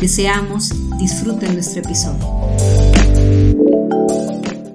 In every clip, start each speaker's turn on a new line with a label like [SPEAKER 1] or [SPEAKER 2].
[SPEAKER 1] Deseamos disfruten nuestro episodio.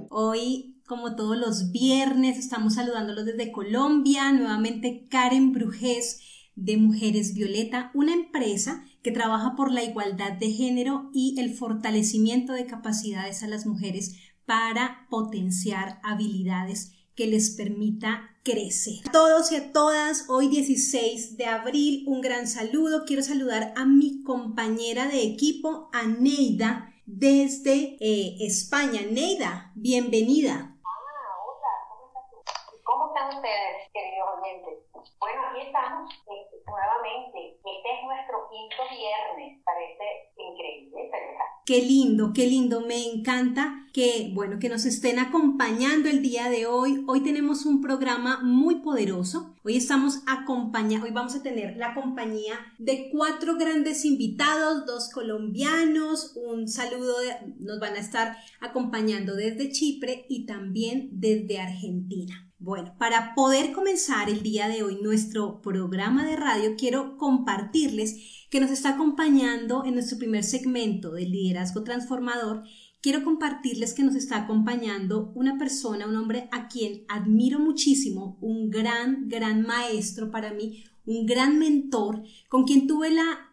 [SPEAKER 1] Hoy, como todos los viernes, estamos saludándolos desde Colombia. Nuevamente Karen Brujés de Mujeres Violeta, una empresa que trabaja por la igualdad de género y el fortalecimiento de capacidades a las mujeres para potenciar habilidades que les permita crecer. A todos y a todas, hoy 16 de abril, un gran saludo. Quiero saludar a mi compañera de equipo, a Neida, desde eh, España. Neida, bienvenida.
[SPEAKER 2] Ah, hola, ¿cómo estás tú? ¿Cómo están ustedes, queridos oyentes? Bueno, aquí estamos eh, nuevamente. Este es nuestro quinto viernes. Parece increíble, ¿verdad?
[SPEAKER 1] Qué lindo, qué lindo. Me encanta que, bueno, que nos estén acompañando el día de hoy. Hoy tenemos un programa muy poderoso. Hoy estamos acompañados, hoy vamos a tener la compañía de cuatro grandes invitados, dos colombianos, un saludo, nos van a estar acompañando desde Chipre y también desde Argentina. Bueno, para poder comenzar el día de hoy nuestro programa de radio, quiero compartirles que nos está acompañando en nuestro primer segmento del liderazgo transformador. Quiero compartirles que nos está acompañando una persona, un hombre a quien admiro muchísimo, un gran, gran maestro para mí, un gran mentor, con quien tuve la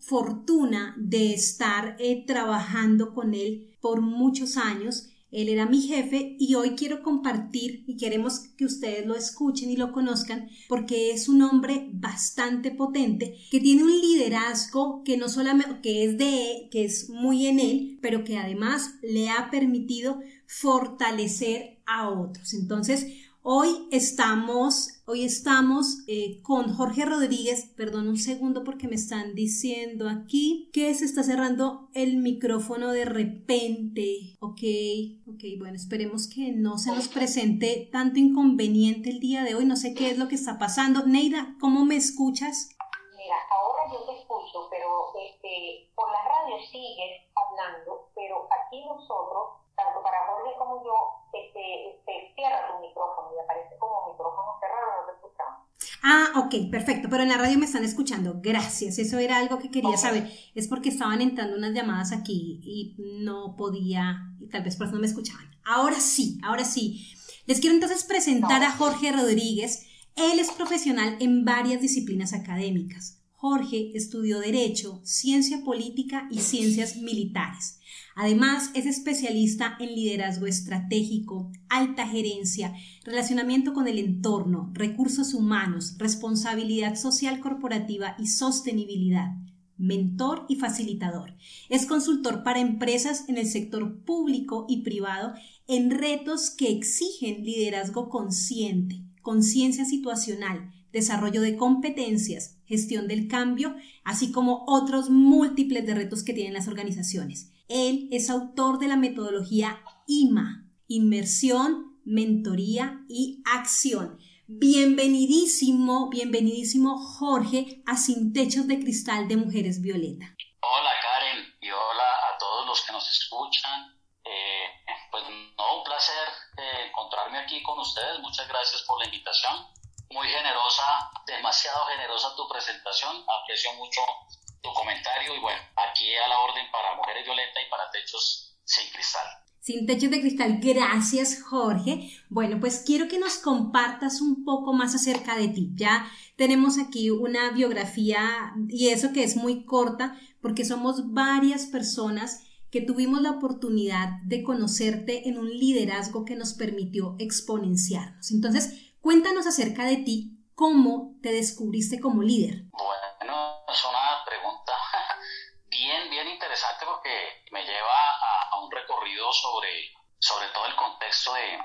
[SPEAKER 1] fortuna de estar eh, trabajando con él por muchos años él era mi jefe y hoy quiero compartir y queremos que ustedes lo escuchen y lo conozcan porque es un hombre bastante potente que tiene un liderazgo que no solamente que es de que es muy en él, pero que además le ha permitido fortalecer a otros. Entonces, Hoy estamos, hoy estamos eh, con Jorge Rodríguez. Perdón un segundo porque me están diciendo aquí que se está cerrando el micrófono de repente. Ok, ok, bueno, esperemos que no se nos presente tanto inconveniente el día de hoy. No sé qué es lo que está pasando. Neida, ¿cómo me escuchas?
[SPEAKER 2] Mira, ahora yo te escucho, pero este, por la radio sigues hablando, pero aquí nosotros tanto para Jorge como yo, este, este, cierra tu micrófono y aparece como micrófono cerrado, no te escuchamos.
[SPEAKER 1] Ah, ok, perfecto, pero en la radio me están escuchando. Gracias, eso era algo que quería saber. Es porque estaban entrando unas llamadas aquí y no podía, y tal vez por eso no me escuchaban. Ahora sí, ahora sí. Les quiero entonces presentar a Jorge Rodríguez. Él es profesional en varias disciplinas académicas. Jorge estudió Derecho, Ciencia Política y Ciencias Militares. Además, es especialista en liderazgo estratégico, alta gerencia, relacionamiento con el entorno, recursos humanos, responsabilidad social corporativa y sostenibilidad. Mentor y facilitador. Es consultor para empresas en el sector público y privado en retos que exigen liderazgo consciente, conciencia situacional, desarrollo de competencias, gestión del cambio, así como otros múltiples de retos que tienen las organizaciones. Él es autor de la metodología IMA, Inmersión, Mentoría y Acción. Bienvenidísimo, bienvenidísimo Jorge a Sin Techos de Cristal de Mujeres Violeta.
[SPEAKER 3] Hola Karen y hola a todos los que nos escuchan. Eh, pues no, un placer eh, encontrarme aquí con ustedes. Muchas gracias por la invitación. Muy generosa, demasiado generosa tu presentación. Aprecio mucho tu comentario y bueno, aquí a la orden para Mujeres Violeta y para Techos Sin Cristal.
[SPEAKER 1] Sin techos de cristal, gracias Jorge. Bueno, pues quiero que nos compartas un poco más acerca de ti. Ya tenemos aquí una biografía y eso que es muy corta porque somos varias personas que tuvimos la oportunidad de conocerte en un liderazgo que nos permitió exponenciarnos. Entonces, cuéntanos acerca de ti, cómo te descubriste como líder.
[SPEAKER 3] Bueno, es una pregunta bien, bien interesante porque me lleva a, un recorrido sobre, sobre todo el contexto de,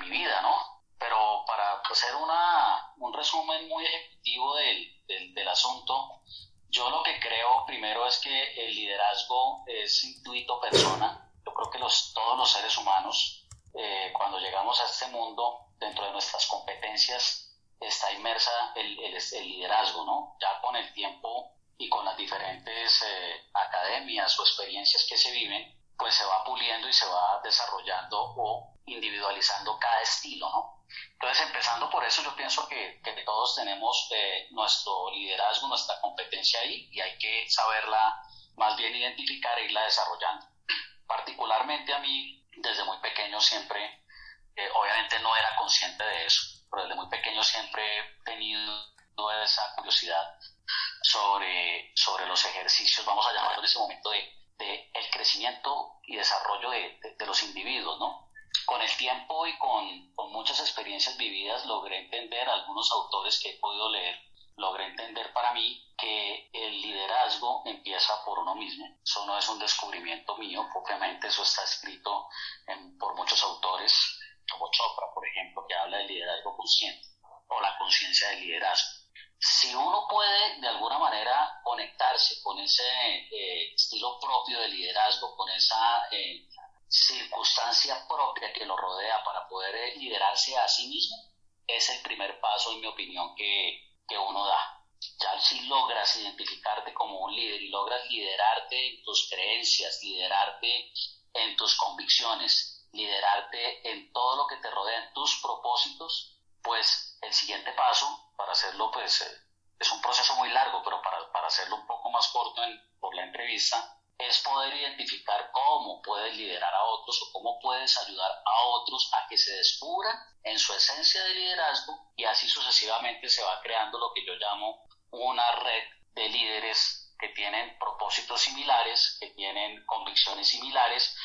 [SPEAKER 3] mi vida, ¿no? Pero para hacer una, un resumen muy ejecutivo del, del, del asunto, Yo lo que creo primero es que el liderazgo es intuito persona. Yo creo que los, todos los seres humanos, eh, cuando llegamos a este mundo, dentro de nuestras competencias, está inmersa el, el, liderazgo, ¿no? Ya con el tiempo y con las diferentes eh, academias o experiencias que se viven, pues se va puliendo y se va desarrollando o individualizando cada estilo, ¿no? Entonces, empezando por eso, yo pienso que, que todos tenemos eh, nuestro liderazgo, nuestra competencia ahí y hay que saberla más bien identificar e irla desarrollando. Particularmente a mí, desde muy pequeño siempre, eh, obviamente no era consciente de eso, pero desde muy pequeño siempre he tenido esa curiosidad sobre, sobre los ejercicios, vamos a llamarlo en ese momento, de, de el crecimiento y desarrollo de, de los individuos, ¿no? con el tiempo y con, con, muchas experiencias vividas logré entender, algunos autores que he podido leer, logré entender para mí que el liderazgo empieza por uno mismo. Eso no es un descubrimiento mío, obviamente eso está escrito por muchos autores, como Chopra, por ejemplo, que habla del liderazgo consciente o la conciencia del liderazgo. Si uno puede de alguna manera conectarse con ese eh, estilo propio de liderazgo, con esa eh, circunstancia propia que lo rodea para poder eh, liderarse a sí mismo, es el primer paso, en mi opinión, que, que uno da. Ya si logras identificarte como un líder y logras liderarte en tus creencias, liderarte en tus convicciones, liderarte en todo lo que te rodea, en tus propósitos, pues el siguiente paso, para hacerlo, pues eh, es un proceso muy largo, pero para, para hacerlo un poco más corto por la entrevista, es poder identificar cómo puedes liderar a otros o cómo puedes ayudar a otros a que se descubran en su esencia de liderazgo y así sucesivamente se va creando lo que yo llamo una red de líderes que tienen propósitos similares, que tienen convicciones similares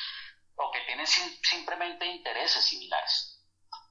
[SPEAKER 3] o que tienen simplemente intereses similares.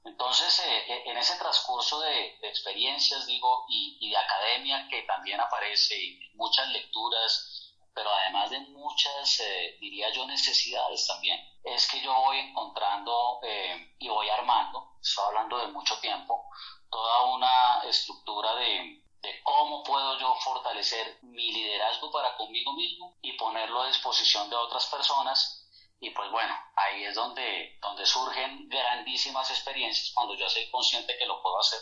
[SPEAKER 3] Entonces, eh, eh, en ese transcurso de, experiencias, digo, y, de academia que también aparece, y muchas lecturas, pero además de muchas, eh, diría yo, necesidades también, es que yo voy encontrando eh, y voy armando, estoy hablando de mucho tiempo, toda una estructura de cómo puedo yo fortalecer mi liderazgo para conmigo mismo y ponerlo a disposición de otras personas. Y pues bueno, ahí es donde, donde surgen grandísimas experiencias cuando yo soy consciente que lo puedo hacer,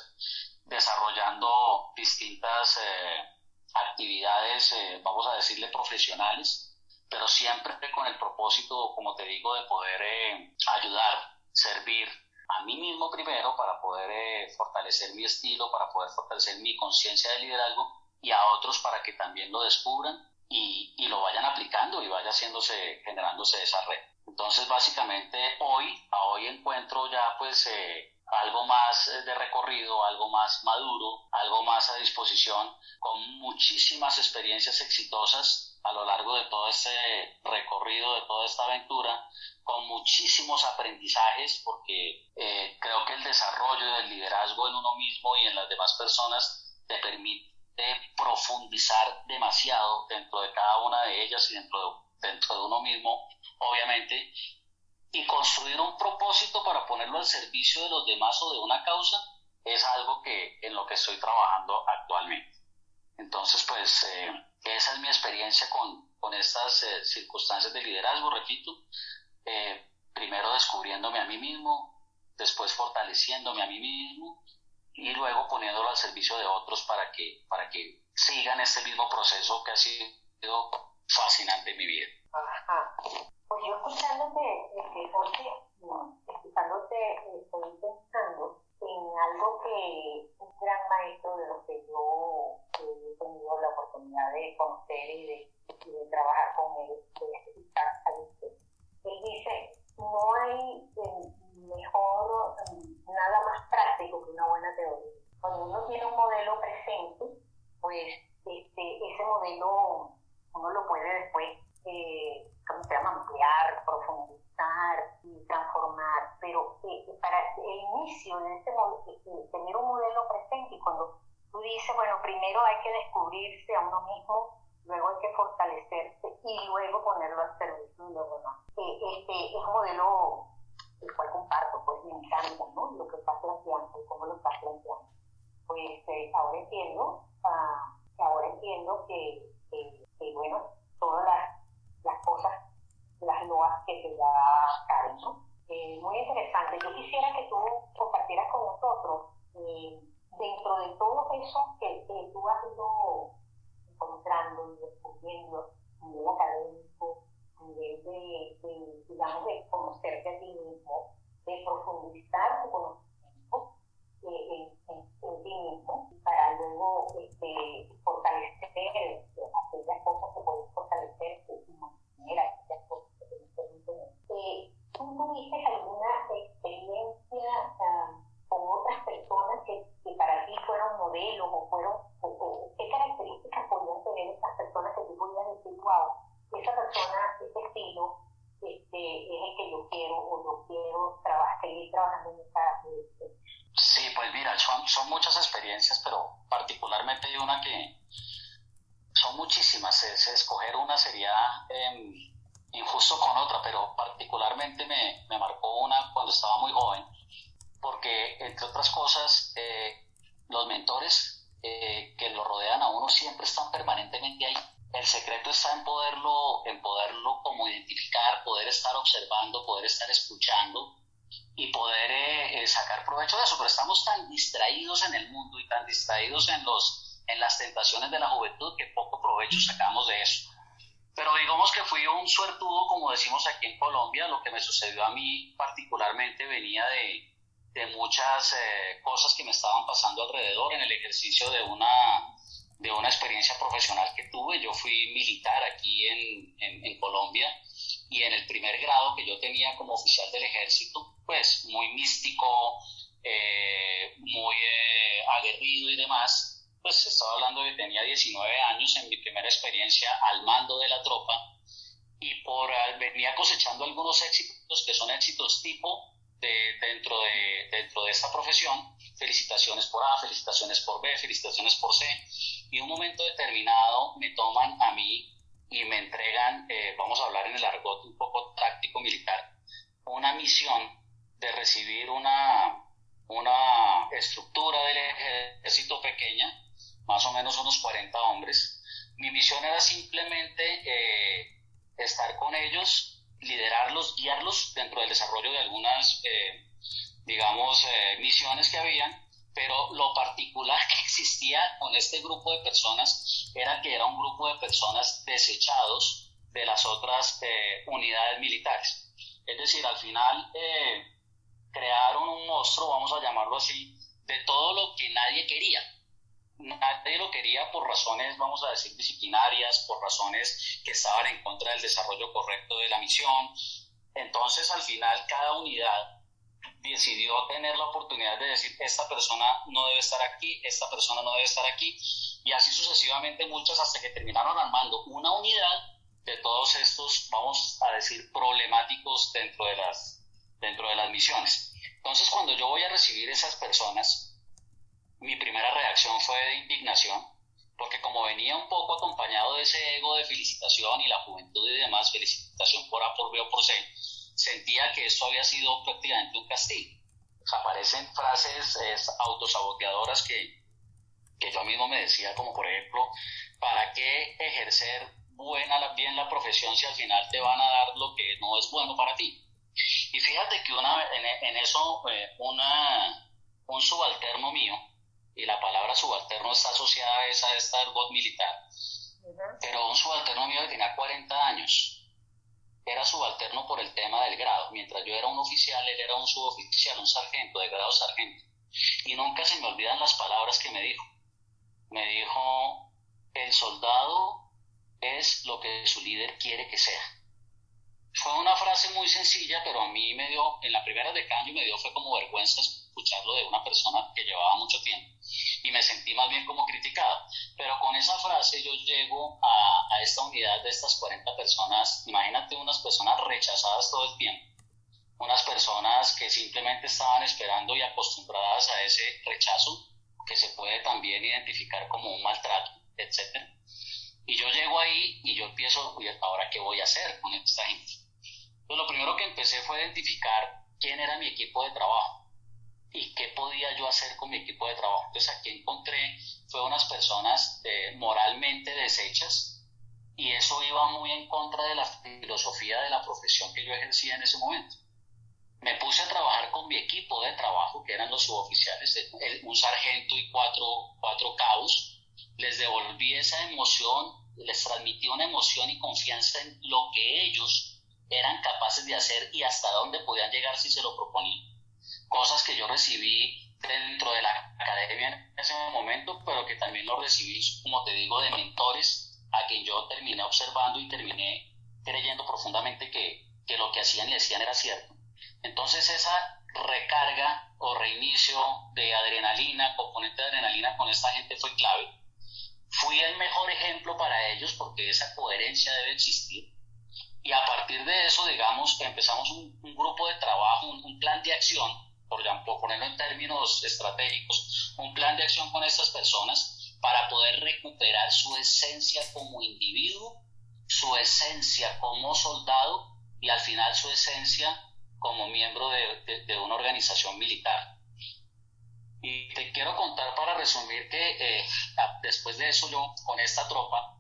[SPEAKER 3] desarrollando distintas... Eh, actividades, eh, vamos a decirle, profesionales, pero siempre con el propósito, como te digo, de poder eh, ayudar, servir a mí mismo primero para poder fortalecer mi estilo, para poder fortalecer mi conciencia de liderazgo y a otros para que también lo descubran y, lo vayan aplicando y vaya haciéndose, generándose esa red. Entonces, básicamente, hoy, a hoy encuentro ya pues algo más eh, de recorrido, algo más maduro, algo más a disposición, con muchísimas experiencias exitosas a lo largo de todo este recorrido, de toda esta aventura, con muchísimos aprendizajes, porque eh, creo que el desarrollo del liderazgo en uno mismo y en las demás personas te permite profundizar demasiado dentro de cada una de ellas y dentro dentro de uno mismo, obviamente, y construir un propósito para ponerlo al servicio de los demás o de una causa es algo que en lo que estoy trabajando actualmente. Entonces, pues eh, esa es mi experiencia con, con estas eh, circunstancias de liderazgo, repito, eh, primero descubriéndome a mí mismo, después fortaleciéndome a mí mismo y luego poniéndolo al servicio de otros para que, para que sigan este mismo proceso que ha sido fascinante en mi vida.
[SPEAKER 2] Pues yo escuchándote, este, Jorge, escuchándote, estoy pensando en algo que un gran maestro de los que yo he tenido la oportunidad de conocer y de, de trabajar con él, de Él dice, no hay eh, mejor, mm, nada más práctico que una buena teoría. Cuando uno tiene un modelo presente, pues este, ese modelo uno lo puede después eh, ¿cómo se llama? Ampliar, profundizar y transformar. Pero eh, para el inicio de eh, tener un modelo presente y cuando tú dices, bueno, primero hay que descubrirse a uno mismo, luego hay que fortalecerse y luego ponerlo al servicio de los demás. Eh, este es un modelo el cual comparto, pues me encanta, ¿no? Lo que está planteando y cómo lo está planteando. Pues ahora entiendo, ah, ahora entiendo que eh, bueno, todas las, las, cosas, las loas que te da Karen, ¿no? Eh, muy interesante. Yo quisiera que tú compartieras con nosotros, eh, dentro de todo eso que, que tú has ido encontrando y descubriendo a nivel académico, nivel de, de, digamos, de conocerte a ti mismo, de profundizar tu conocimiento eh, en, en, ti mismo, para luego este, fortalecer aquellas cosas que puedes fortalecer tu manera, aquellas cosas que te permiten. Eh, ¿Tú tuviste alguna experiencia um, con otras personas que, que, para ti fueron modelos o fueron, o, qué características podían tener estas personas que tú podías decir, wow, esa persona, ese estilo, este, es el que yo quiero o yo quiero trabajar, seguir trabajando en esta...
[SPEAKER 3] Sí, pues mira, son, son muchas experiencias, pero particularmente hay una que son muchísimas. Es, escoger una sería eh, injusto con otra, pero particularmente me, me, marcó una cuando estaba muy joven, porque entre otras cosas, eh, los mentores eh, que lo rodean a uno siempre están permanentemente ahí el secreto está en poderlo, en poderlo como identificar, poder estar observando, poder estar escuchando y poder eh, eh, sacar provecho de eso. Pero estamos tan distraídos en el mundo y tan distraídos en, los, en las tentaciones de la juventud que poco provecho sacamos de eso. Pero digamos que fui un suertudo, como decimos aquí en Colombia, lo que me sucedió a mí particularmente venía de, de muchas eh, cosas que me estaban pasando alrededor en el ejercicio de una de una experiencia profesional que tuve. Yo fui militar aquí en, en, Colombia y en el primer grado que yo tenía como oficial del ejército, pues muy místico, eh, muy eh, aguerrido y demás, pues estaba hablando de que tenía 19 años en mi primera experiencia al mando de la tropa y por eh, venía cosechando algunos éxitos que son éxitos tipo de, dentro, de, dentro de esta profesión, felicitaciones por A, felicitaciones por B, felicitaciones por C, y un momento determinado me toman a mí y me entregan, eh, vamos a hablar en el argot un poco táctico militar, una misión de recibir una, una estructura del ejército pequeña, más o menos unos 40 hombres. Mi misión era simplemente eh, estar con ellos, liderarlos, guiarlos dentro del desarrollo de algunas, eh, digamos, misiones que habían pero lo particular que existía con este grupo de personas era que era un grupo de personas desechados de las otras eh, unidades militares. Es decir, al final eh, crearon un monstruo, vamos a llamarlo así, de todo lo que nadie quería. Nadie lo quería por razones, vamos a decir, disciplinarias, por razones que estaban en contra del desarrollo correcto de la misión. Entonces, al final, cada unidad decidió tener la oportunidad de decir, esta persona no debe estar aquí, esta persona no debe estar aquí, y así sucesivamente muchas hasta que terminaron armando una unidad de todos estos, vamos a decir, problemáticos dentro de las, dentro de las misiones. Entonces, cuando yo voy a recibir esas personas, mi primera reacción fue de indignación, porque como venía un poco acompañado de ese ego de felicitación y la juventud y demás, felicitación por A, por B o por C, sentía que esto había sido prácticamente un castigo. aparecen frases autosaboteadoras que, que yo mismo me decía, como por ejemplo, ¿para qué ejercer buena, bien la profesión si al final te van a dar lo que no es bueno para ti? Y fíjate que una, en, eso eh, una, un subalterno mío, y la palabra subalterno está asociada a esa, esta argot militar, pero un subalterno mío que tenía 40 años, era subalterno por el tema del grado. Mientras yo era un oficial, él era un suboficial, un sargento, de grado sargento. Y nunca se me olvidan las palabras que me dijo. Me dijo, el soldado es lo que su líder quiere que sea. Fue una frase muy sencilla, pero a mí me dio, en la primera de cambio me dio, fue como vergüenza escucharlo de una persona que llevaba mucho tiempo y me sentí más bien como criticado. Pero con esa frase yo llego a, a esta unidad de estas 40 personas, imagínate unas personas rechazadas todo el tiempo, unas personas que simplemente estaban esperando y acostumbradas a ese rechazo que se puede también identificar como un maltrato, etc. Y yo llego ahí y yo empiezo, ahora qué voy a hacer con esta gente? Pues lo primero que empecé fue identificar quién era mi equipo de trabajo y qué podía yo hacer con mi equipo de trabajo. Entonces aquí encontré, fue unas personas eh, moralmente deshechas, y eso iba muy en contra de la filosofía de la profesión que yo ejercía en ese momento. Me puse a trabajar con mi equipo de trabajo, que eran los suboficiales, un sargento y cuatro, cuatro cabos. Les devolví esa emoción, les transmití una emoción y confianza en lo que ellos eran capaces de hacer y hasta dónde podían llegar si se lo proponían. Recibí dentro de la academia en ese momento, pero que también lo recibí, como te digo, de mentores a quien yo terminé observando y terminé creyendo profundamente que, que lo que hacían y decían era cierto. Entonces esa recarga o reinicio de adrenalina, componente de adrenalina con esta gente fue clave. Fui el mejor ejemplo para ellos porque esa coherencia debe existir. Y a partir de eso, digamos, empezamos un, grupo de trabajo, un plan de acción por, ponerlo en términos estratégicos, un plan de acción con estas personas para poder recuperar su esencia como individuo, su esencia como soldado y al final su esencia como miembro de, una organización militar. Y te quiero contar para resumir que eh, después de eso yo con esta tropa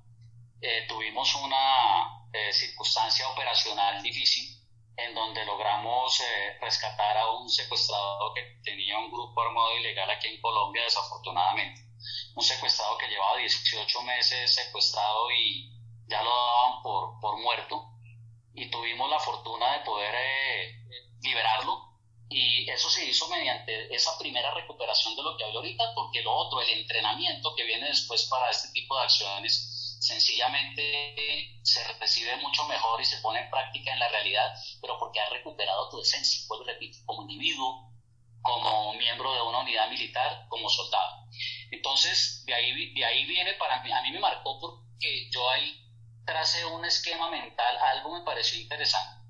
[SPEAKER 3] eh, tuvimos una eh, circunstancia operacional difícil en donde logramos eh, rescatar a un secuestrado que tenía un grupo armado ilegal aquí en Colombia, desafortunadamente. Un secuestrado que llevaba 18 meses secuestrado y ya lo daban por, por muerto. Y tuvimos la fortuna de poder eh, liberarlo. Y eso se hizo mediante esa primera recuperación de lo que hablo ahorita, porque lo otro, el entrenamiento que viene después para este tipo de acciones, sencillamente se recibe mucho mejor y se pone en práctica en la realidad, pero porque has recuperado tu esencia, pues repito, como individuo, como miembro de una unidad militar, como soldado. Entonces, de ahí, de ahí viene para mí, a mí me marcó porque yo ahí tracé un esquema mental, algo me pareció interesante,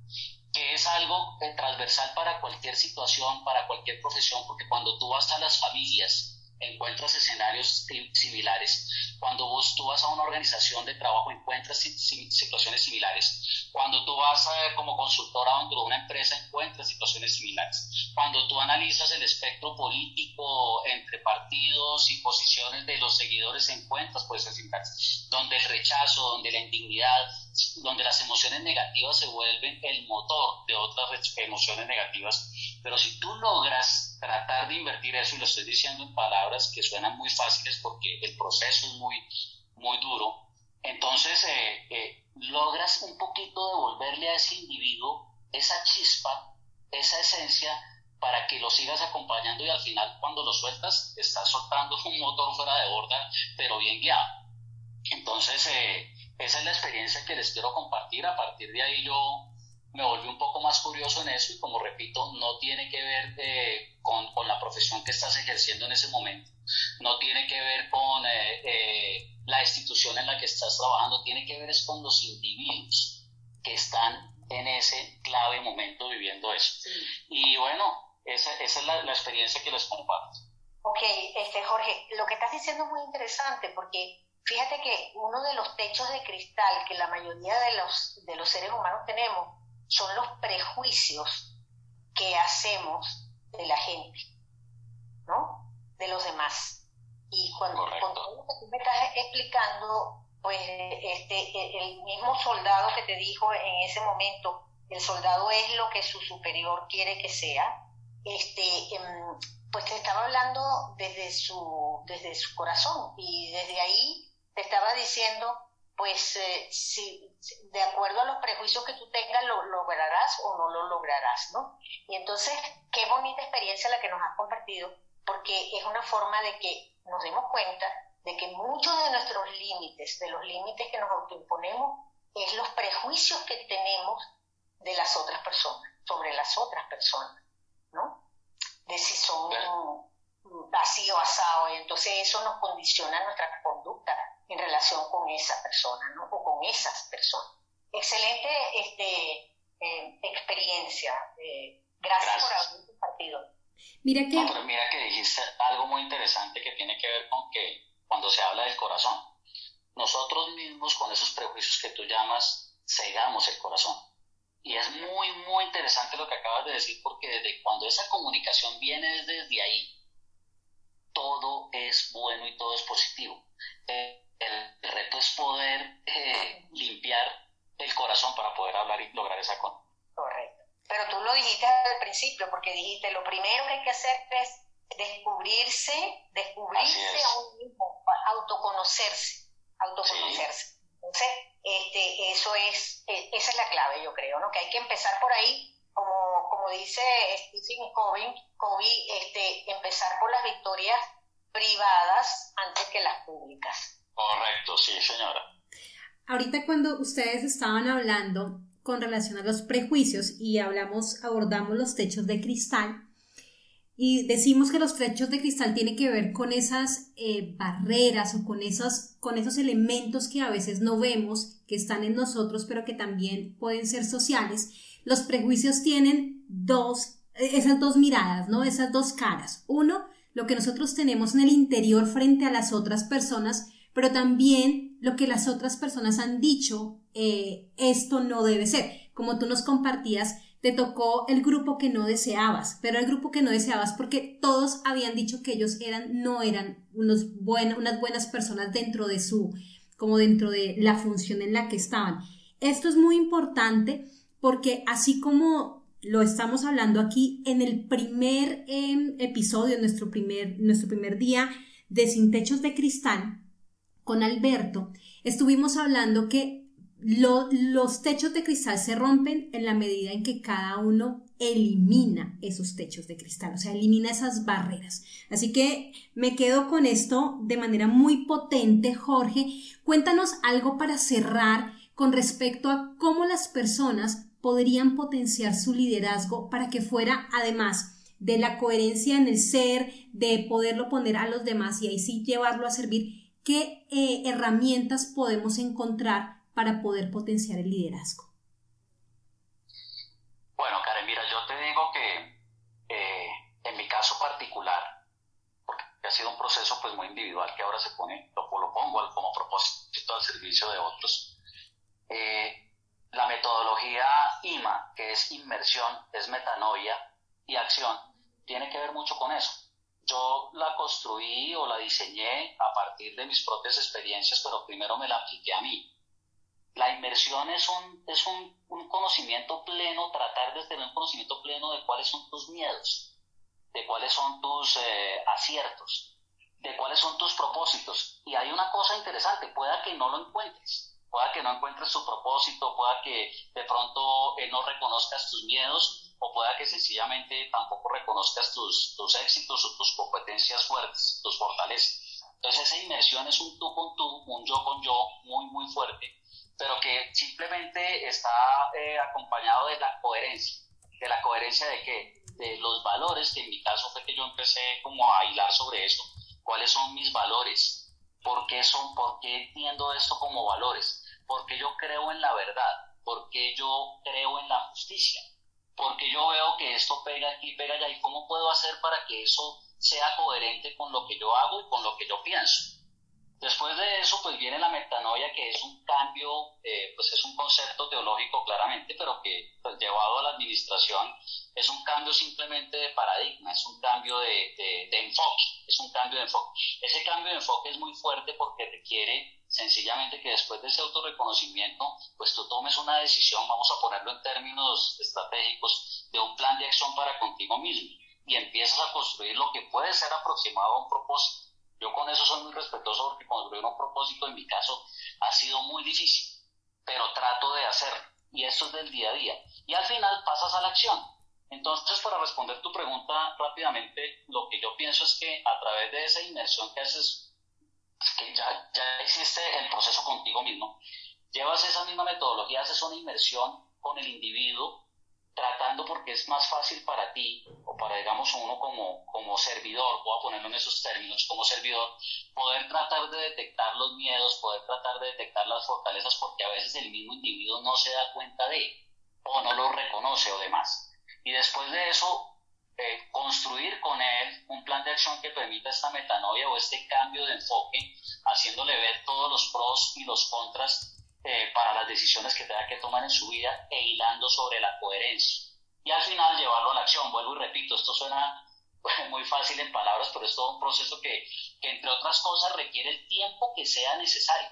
[SPEAKER 3] que es algo eh, transversal para cualquier situación, para cualquier profesión, porque cuando tú vas a las familias, encuentras escenarios similares. Cuando vos tú vas a una organización de trabajo encuentras situaciones similares. Cuando tú vas a, como consultora dentro de una empresa encuentras situaciones similares. Cuando tú analizas el espectro político entre partidos y posiciones de los seguidores encuentras posiciones similares. Donde el rechazo, donde la indignidad, donde las emociones negativas se vuelven el motor de otras emociones negativas. Pero si tú logras tratar de invertir eso, y lo estoy diciendo en palabras que suenan muy fáciles porque el proceso es muy, muy duro, entonces eh, eh, logras un poquito devolverle a ese individuo esa chispa, esa esencia, para que lo sigas acompañando y al final cuando lo sueltas, estás soltando un motor fuera de borda, pero bien guiado. Entonces, eh, esa es la experiencia que les quiero compartir. A partir de ahí yo me volví un poco más curioso en eso y como repito, no tiene que ver eh, con, con, la profesión que estás ejerciendo en ese momento, no tiene que ver con eh, eh, la institución en la que estás trabajando, tiene que ver es con los individuos que están en ese clave momento viviendo eso. Y bueno, esa, esa es la, la, experiencia que les comparto.
[SPEAKER 2] Ok, este, Jorge, lo que estás diciendo es muy interesante porque fíjate que uno de los techos de cristal que la mayoría de los, de los seres humanos tenemos son los prejuicios que hacemos de la gente, ¿no? De los demás. Y cuando, todo lo que tú me estás explicando, pues este, el mismo soldado que te dijo en ese momento, el soldado es lo que su superior quiere que sea, este, em, pues te estaba hablando desde su, desde su corazón y desde ahí te estaba diciendo pues eh, si, de acuerdo a los prejuicios que tú tengas, lo lograrás o no lo lograrás, ¿no? Y entonces, qué bonita experiencia la que nos has compartido, porque es una forma de que nos demos cuenta de que muchos de nuestros límites, de los límites que nos autoimponemos, es los prejuicios que tenemos de las otras personas, sobre las otras personas, ¿no? De si son así o asado, y entonces eso nos condiciona nuestra conducta en relación con esa persona, ¿no? O con esas personas. Excelente este, eh, experiencia. Eh, gracias, por haber compartido.
[SPEAKER 3] Mira que... mira que dijiste algo muy interesante que tiene que ver con que cuando se habla del corazón, nosotros mismos con esos prejuicios que tú llamas, cegamos el corazón. Y es muy, muy interesante lo que acabas de decir porque desde cuando esa comunicación viene desde ahí, todo es bueno y todo es positivo. Eh, el reto es poder eh, limpiar el corazón para poder hablar y lograr esa cosa.
[SPEAKER 2] Correcto. Pero tú lo dijiste al principio, porque dijiste, lo primero que hay que hacer es descubrirse, descubrirse a uno mismo, autoconocerse, autoconocerse. Entonces, este, eso es, e, esa es la clave, yo creo, ¿no? Que hay que empezar por ahí, como, como dice Stephen Covey, Covey este, empezar por las victorias privadas antes que las públicas.
[SPEAKER 3] Correcto, sí, señora.
[SPEAKER 1] Ahorita cuando ustedes estaban hablando con relación a los prejuicios y hablamos, abordamos los techos de cristal, y decimos que los techos de cristal tienen que ver con esas eh, barreras o con esos, con esos elementos que a veces no vemos, que están en nosotros, pero que también pueden ser sociales. Los prejuicios tienen dos, esas dos miradas, ¿no? Esas dos caras. Uno, lo que nosotros tenemos en el interior frente a las otras personas, pero también lo que las otras personas han dicho, eh, esto no debe ser. Como tú nos compartías, te tocó el grupo que no deseabas, pero el grupo que no deseabas porque todos habían dicho que ellos eran, no eran unos unas buenas personas dentro de su, como dentro de la función en la que estaban. Esto es muy importante porque así como lo estamos hablando aquí en el primer em, episodio, nuestro primer, nuestro primer día de Sin Techos de Cristal, con Alberto, estuvimos hablando que los techos de cristal se rompen en la medida en que cada uno elimina esos techos de cristal, o sea, elimina esas barreras. Así que me quedo con esto de manera muy potente, Jorge. Cuéntanos algo para cerrar con respecto a cómo las personas podrían potenciar su liderazgo para que fuera, además de la coherencia en el ser, de poderlo poner a los demás y ahí sí llevarlo a servir, qué eh, herramientas podemos encontrar para poder potenciar el liderazgo?
[SPEAKER 3] Bueno, Karen, mira, yo te digo que eh, en mi caso particular, porque ha sido un proceso pues muy individual que ahora se pone, lo, lo pongo como propósito al servicio de otros, eh, la metodología IMA, que es inmersión, es metanoia y acción, tiene que ver mucho con eso. Yo la construí o la diseñé a partir de mis propias experiencias, pero primero me la apliqué a mí. La inmersión es un, es un, un conocimiento pleno, tratar de tener un conocimiento pleno de cuáles son tus miedos, de cuáles son tus eh, aciertos, de cuáles son tus propósitos. Y hay una cosa interesante, pueda que no lo encuentres, pueda que no encuentres tu propósito, pueda que de pronto eh, no reconozcas tus miedos o pueda que sencillamente tampoco reconozcas tus, tus éxitos o tus competencias fuertes, tus fortalezas. Entonces esa inmersión es un tú con tú, un yo con yo muy, muy fuerte pero que simplemente está eh, acompañado de la coherencia. ¿De la coherencia de qué? De los valores, que en mi caso fue que yo empecé como a hilar sobre esto. ¿Cuáles son mis valores? ¿Por qué, son, ¿Por qué entiendo esto como valores? Porque yo creo en la verdad, porque yo creo en la justicia, porque yo veo que esto pega aquí, pega allá, y cómo puedo hacer para que eso sea coherente con lo que yo hago y con lo que yo pienso. Después de eso, pues viene la metanoia, que es un cambio, eh, pues es un concepto teológico claramente, pero que pues, llevado a la administración es un cambio simplemente de paradigma, es un cambio de, de, enfoque, es un cambio de enfoque. Ese cambio de enfoque es muy fuerte porque requiere sencillamente que después de ese autorreconocimiento, pues tú tomes una decisión, vamos a ponerlo en términos estratégicos, de un plan de acción para contigo mismo y empiezas a construir lo que puede ser aproximado a un propósito yo con eso soy muy respetuoso porque construir un propósito en mi caso ha sido muy difícil, pero trato de hacerlo. Y eso es del día a día. Y al final pasas a la acción. Entonces, para responder tu pregunta rápidamente, lo que yo pienso es que a través de esa inmersión que haces, que ya, ya hiciste el proceso contigo mismo, llevas esa misma metodología, haces una inmersión con el individuo tratando porque es más fácil para ti o para, digamos, uno como, como servidor, voy a ponerlo en esos términos, como servidor, poder tratar de detectar los miedos, poder tratar de detectar las fortalezas, porque a veces el mismo individuo no se da cuenta de o no lo reconoce o demás. Y después de eso, eh, construir con él un plan de acción que permita esta metanoia o este cambio de enfoque, haciéndole ver todos los pros y los contras eh, para las decisiones que tenga que tomar en su vida e hilando sobre la coherencia. Y al final llevarlo a la acción. Vuelvo y repito, esto suena muy fácil en palabras, pero es todo un proceso que, que entre otras cosas requiere el tiempo que sea necesario.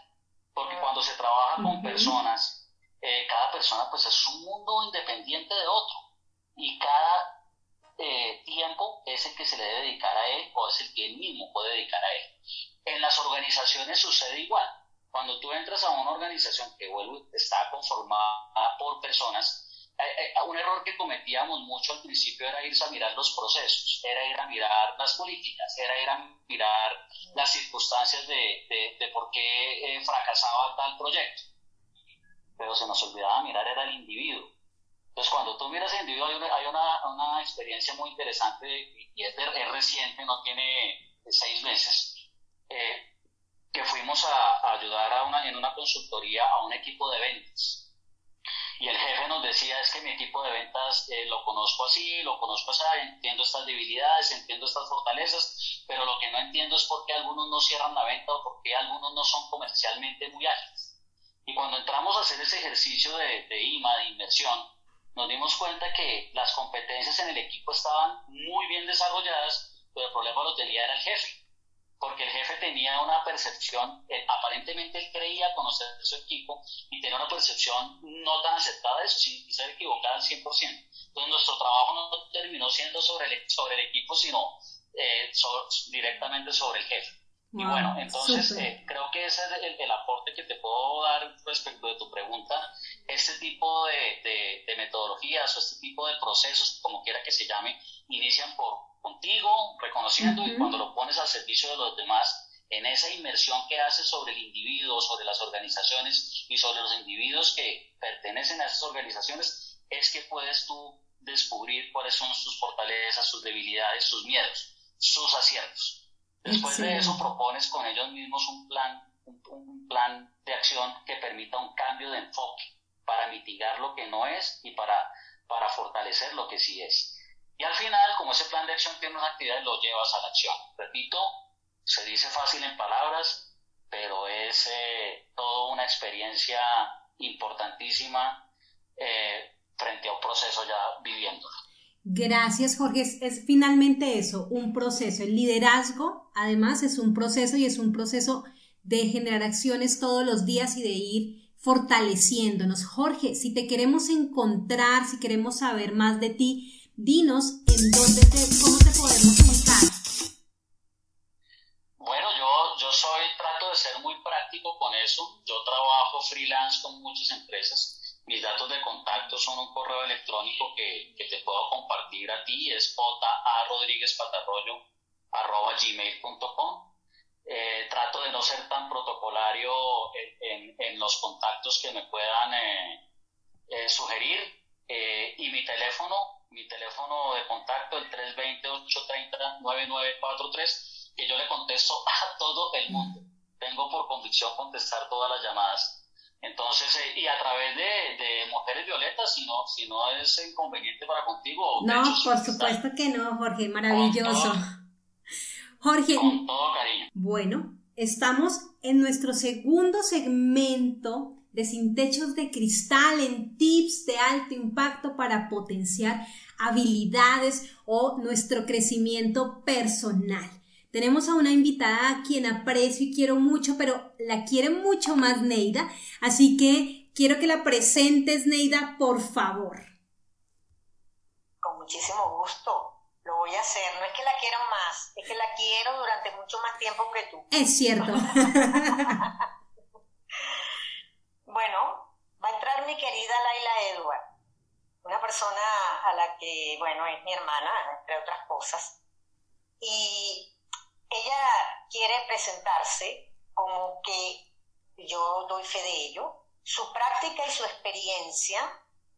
[SPEAKER 3] Porque cuando se trabaja con personas, eh, cada persona pues es un mundo independiente de otro. Y cada eh, tiempo es el que se le debe dedicar a él o es el que él mismo puede dedicar a él. En las organizaciones sucede igual. Cuando tú entras a una organización que está conformada por personas, eh, eh, un error que cometíamos mucho al principio era irse a mirar los procesos, era ir a mirar las políticas, era ir a mirar las circunstancias de, de, por qué fracasaba tal proyecto. Pero se nos olvidaba mirar era el individuo entonces, cuando tú miras el individuo, hay una, una, experiencia muy interesante y es, reciente, no tiene seis meses, eh, que fuimos a, ayudar a una, en una consultoría a un equipo de ventas. Y el jefe nos decía, es que mi equipo de ventas eh, lo conozco así, lo conozco así, entiendo estas debilidades, entiendo estas fortalezas, pero lo que no entiendo es por qué algunos no cierran la venta o por qué algunos no son comercialmente muy ágiles. Y cuando entramos a hacer ese ejercicio de, de IMA, de inversión, nos dimos cuenta que las competencias en el equipo estaban muy bien desarrolladas, pero el problema lo tenía era el jefe, porque el jefe tenía una percepción, eh, aparentemente él creía conocer su equipo y tenía una percepción no tan aceptada de eso, sin ser equivocada al 100%. Entonces nuestro trabajo no terminó siendo sobre el, sobre el equipo, sino eh, directamente sobre el jefe. Y bueno, entonces eh, creo que ese es el, aporte que te puedo dar respecto de tu pregunta. Este tipo de, de, metodologías o este tipo de procesos, como quiera que se llame, inician por contigo, reconociendo y cuando lo pones al servicio de los demás, en esa inmersión que haces sobre el individuo, sobre las organizaciones y sobre los individuos que pertenecen a esas organizaciones, es que puedes tú descubrir cuáles son sus fortalezas, sus debilidades, sus miedos, sus aciertos. Después de eso propones con ellos mismos un plan, un plan de acción que permita un cambio de enfoque para mitigar lo que no es y para, para fortalecer lo que sí es. Y al final, como ese plan de acción tiene unas actividades, lo llevas a la acción. Repito, se dice fácil en palabras, pero es eh, toda una experiencia importantísima eh, frente a un proceso ya viviéndolo.
[SPEAKER 1] Gracias, Jorge. Es, finalmente eso, un proceso. El liderazgo, además, es un proceso y es un proceso de generar acciones todos los días y de ir fortaleciéndonos. Jorge, si te queremos encontrar, si queremos saber más de ti, dinos en dónde te, cómo te podemos buscar.
[SPEAKER 3] Bueno, yo, yo soy, trato de ser muy práctico con eso. Yo trabajo freelance con muchas empresas. Mis datos de contacto son un correo electrónico que, contestar todas las llamadas. Entonces, y a través de, de, Mujeres Violetas, si no, si no es inconveniente para contigo.
[SPEAKER 1] No, por supuesto que no, Jorge, maravilloso. Jorge. Bueno, estamos en nuestro segundo segmento de Sin Techos de Cristal en tips de alto impacto para potenciar habilidades o nuestro crecimiento personal. Tenemos a una invitada a quien aprecio y quiero mucho, pero la quiere mucho más Neida, así que quiero que la presentes, Neida, por favor.
[SPEAKER 2] Con muchísimo gusto lo voy a hacer. No es que la quiero más, es que la quiero durante mucho más tiempo que tú.
[SPEAKER 1] Es cierto.
[SPEAKER 2] bueno, va a entrar mi querida Laila Edward, una persona a la que, bueno, es mi hermana, entre otras cosas. Y ella quiere presentarse como que yo doy fe de ello. Su práctica y su experiencia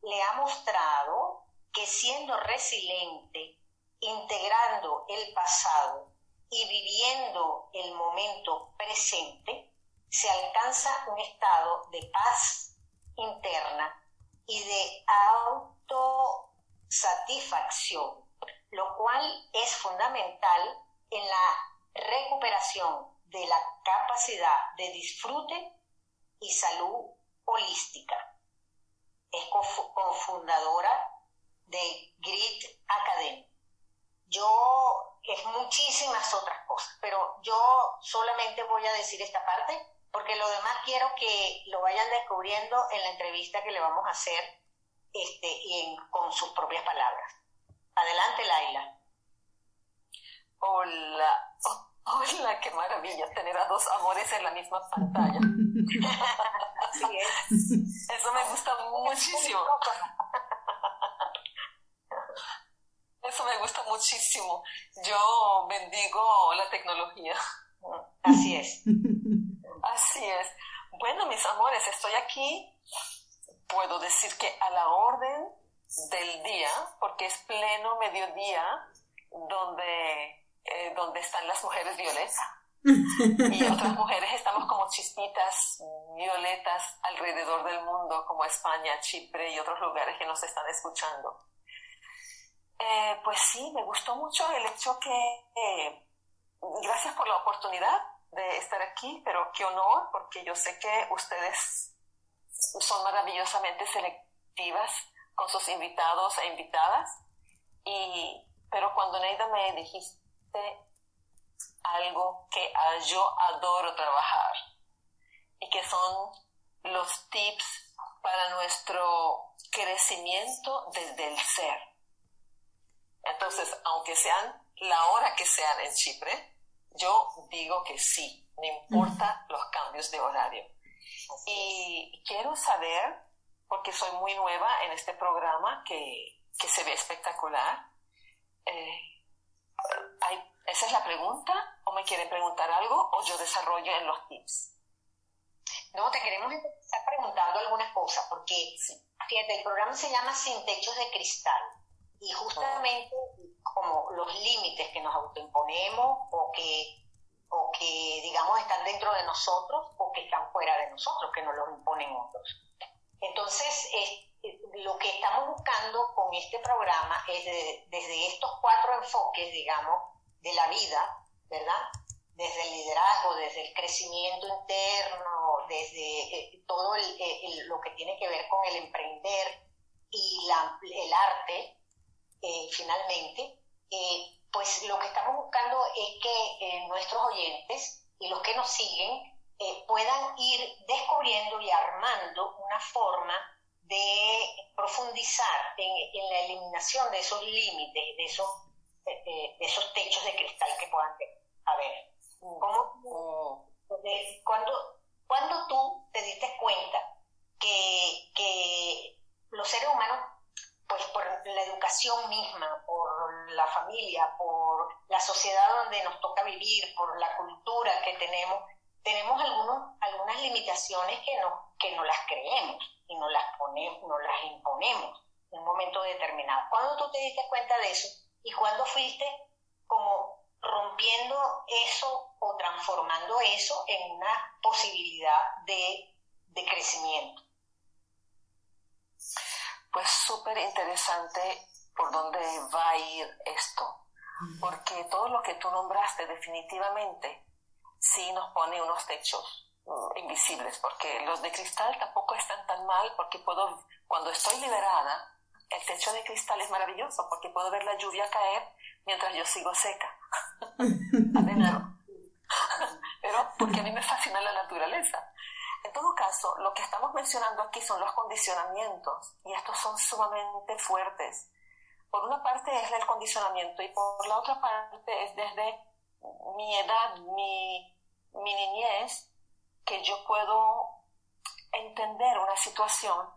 [SPEAKER 2] le ha mostrado que siendo resiliente integrando el pasado y viviendo el momento presente, se alcanza un estado de paz interna y de autosatisfacción, lo cual es fundamental en la recuperación de la capacidad de disfrute y salud holística. Es cofundadora de Grit Academy. Yo, es muchísimas otras cosas, pero yo solamente voy a decir esta parte porque lo demás quiero que lo vayan descubriendo en la entrevista que le vamos a hacer este, y en, con sus propias palabras. Adelante, Laila.
[SPEAKER 4] Hola, Hola, qué maravilla tener a dos amores en la misma pantalla. Así es. Eso me gusta muchísimo. Eso me gusta muchísimo. Yo bendigo la tecnología.
[SPEAKER 2] Así es.
[SPEAKER 4] Así es. Bueno, mis amores, estoy aquí. Puedo decir que a la orden del día, porque es pleno mediodía, donde, eh, donde están las mujeres violetas. Y otras mujeres estamos como chispitas violetas alrededor del mundo, como España, Chipre y otros lugares que nos están escuchando. Eh, pues sí, me gustó mucho el hecho que, eh, gracias por la oportunidad de estar aquí, pero qué honor, porque yo sé que ustedes son maravillosamente selectivas con sus invitados e invitadas, y, pero cuando Neida me dijiste algo que yo adoro trabajar, y que son los tips para nuestro crecimiento desde el ser. Entonces, aunque sean la hora que sean en Chipre, yo digo que sí, no importa los cambios de horario. Y quiero saber, porque soy muy nueva en este programa que, se ve espectacular, eh, ¿esa es la pregunta? ¿O me quieren preguntar algo? ¿O yo desarrollo en los tips?
[SPEAKER 2] No, te queremos estar preguntando algunas cosas, porque fíjate, el programa se llama Sin Techos de Cristal. Y justamente como los límites que nos autoimponemos o que, o que, digamos, están dentro de nosotros o que están fuera de nosotros, que nos los imponen otros. Entonces, lo que estamos buscando con este programa es desde estos cuatro enfoques, digamos, de la vida, ¿verdad? Desde el liderazgo, desde el crecimiento interno, desde eh, todo lo que tiene que ver con el emprender y la, el arte, eh, finalmente, eh, pues lo que estamos buscando es que eh, nuestros oyentes y los que nos siguen puedan ir descubriendo y armando una forma de profundizar en, la eliminación de esos límites, de esos, de esos techos de cristal que puedan tener. A ¿cómo, cuando, cuando tú te diste cuenta que, que los seres humanos pues por la educación misma, por la familia, por la sociedad donde nos toca vivir, por la cultura que tenemos, tenemos algunos, algunas limitaciones que no, que no las creemos y no las, ponemos, no las imponemos en un momento determinado. ¿Cuándo tú te diste cuenta de eso? ¿Y cuándo fuiste como rompiendo eso o transformando eso en una posibilidad de, de crecimiento?
[SPEAKER 4] pues súper interesante por dónde va a ir esto, porque todo lo que tú nombraste definitivamente sí nos pone unos techos mm, invisibles, porque los de cristal tampoco están tan mal, porque puedo, cuando estoy liberada, el techo de cristal es maravilloso, porque puedo ver la lluvia caer mientras yo sigo seca. Pero porque a mí me fascina la naturaleza. En todo caso, lo que estamos mencionando aquí son los condicionamientos y estos son sumamente fuertes. Por una parte es el condicionamiento y por la otra parte es desde mi edad, mi, mi niñez, que yo puedo entender una situación,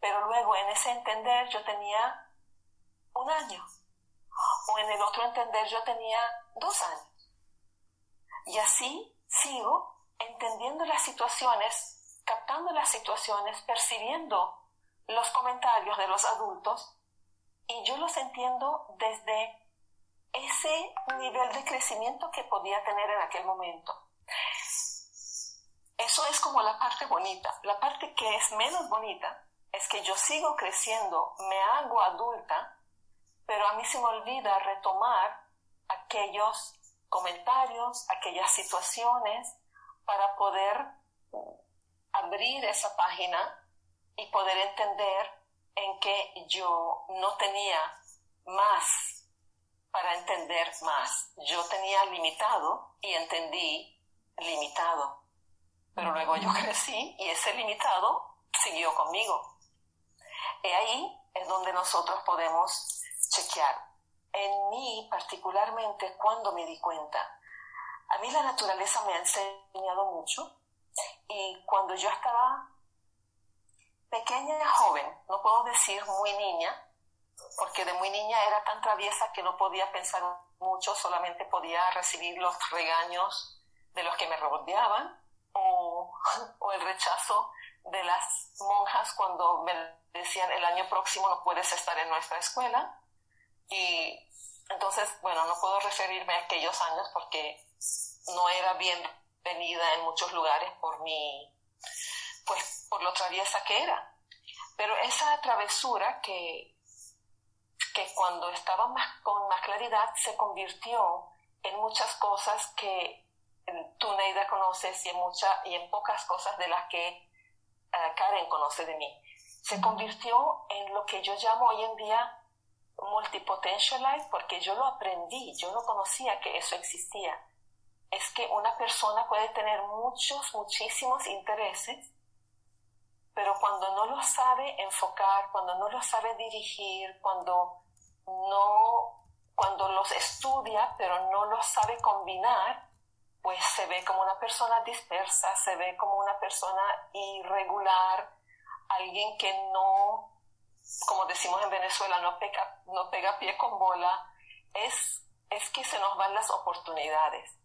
[SPEAKER 4] pero luego en ese entender yo tenía un año, o en el otro entender yo tenía dos años. Y así sigo entendiendo las situaciones, captando las situaciones, percibiendo los comentarios de los adultos y yo los entiendo desde ese nivel de crecimiento que podía tener en aquel momento. Eso es como la parte bonita. La parte que es menos bonita es que yo sigo creciendo, me hago adulta, pero a mí se me olvida retomar aquellos comentarios, aquellas situaciones para poder abrir esa página y poder entender en que yo no tenía más para entender más. Yo tenía limitado y entendí limitado. Pero luego yo crecí y ese limitado siguió conmigo. Y ahí es donde nosotros podemos chequear. En mí, particularmente, cuando me di cuenta, a mí la naturaleza me ha enseñado mucho y cuando yo estaba pequeña, joven, no puedo decir muy niña, porque de muy niña era tan traviesa que no podía pensar mucho, solamente podía recibir los regaños de los que me rodeaban o, el rechazo de las monjas cuando me decían el año próximo no puedes estar en nuestra escuela. Y entonces, bueno, no puedo referirme a aquellos años porque no era bienvenida en muchos lugares por mi, pues por lo traviesa que era. Pero esa travesura que, que cuando estaba más, con más claridad se convirtió en muchas cosas que tú, Neida, conoces y en, mucha, y en pocas cosas de las que eh, Karen conoce de mí. Se convirtió en lo que yo llamo hoy en día multipotentialite porque yo lo aprendí, yo no conocía que eso existía. Es que una persona puede tener muchos, muchísimos intereses pero cuando no lo sabe enfocar, cuando no lo sabe dirigir, cuando no, cuando los estudia pero no los sabe combinar, pues se ve como una persona dispersa, se ve como una persona irregular, alguien que no, como decimos en Venezuela, no pega, no pega pie con bola, es, es que se nos van las oportunidades.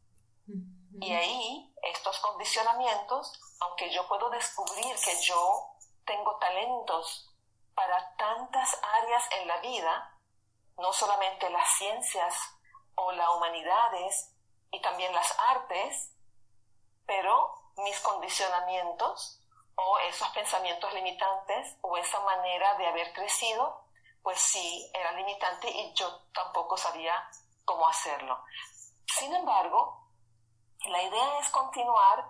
[SPEAKER 4] Y ahí estos condicionamientos, aunque yo puedo descubrir que yo tengo talentos para tantas áreas en la vida, no solamente las ciencias o las humanidades y también las artes, pero mis condicionamientos o esos pensamientos limitantes o esa manera de haber crecido, pues sí, era limitante y yo tampoco sabía cómo hacerlo. Sin embargo, la idea es continuar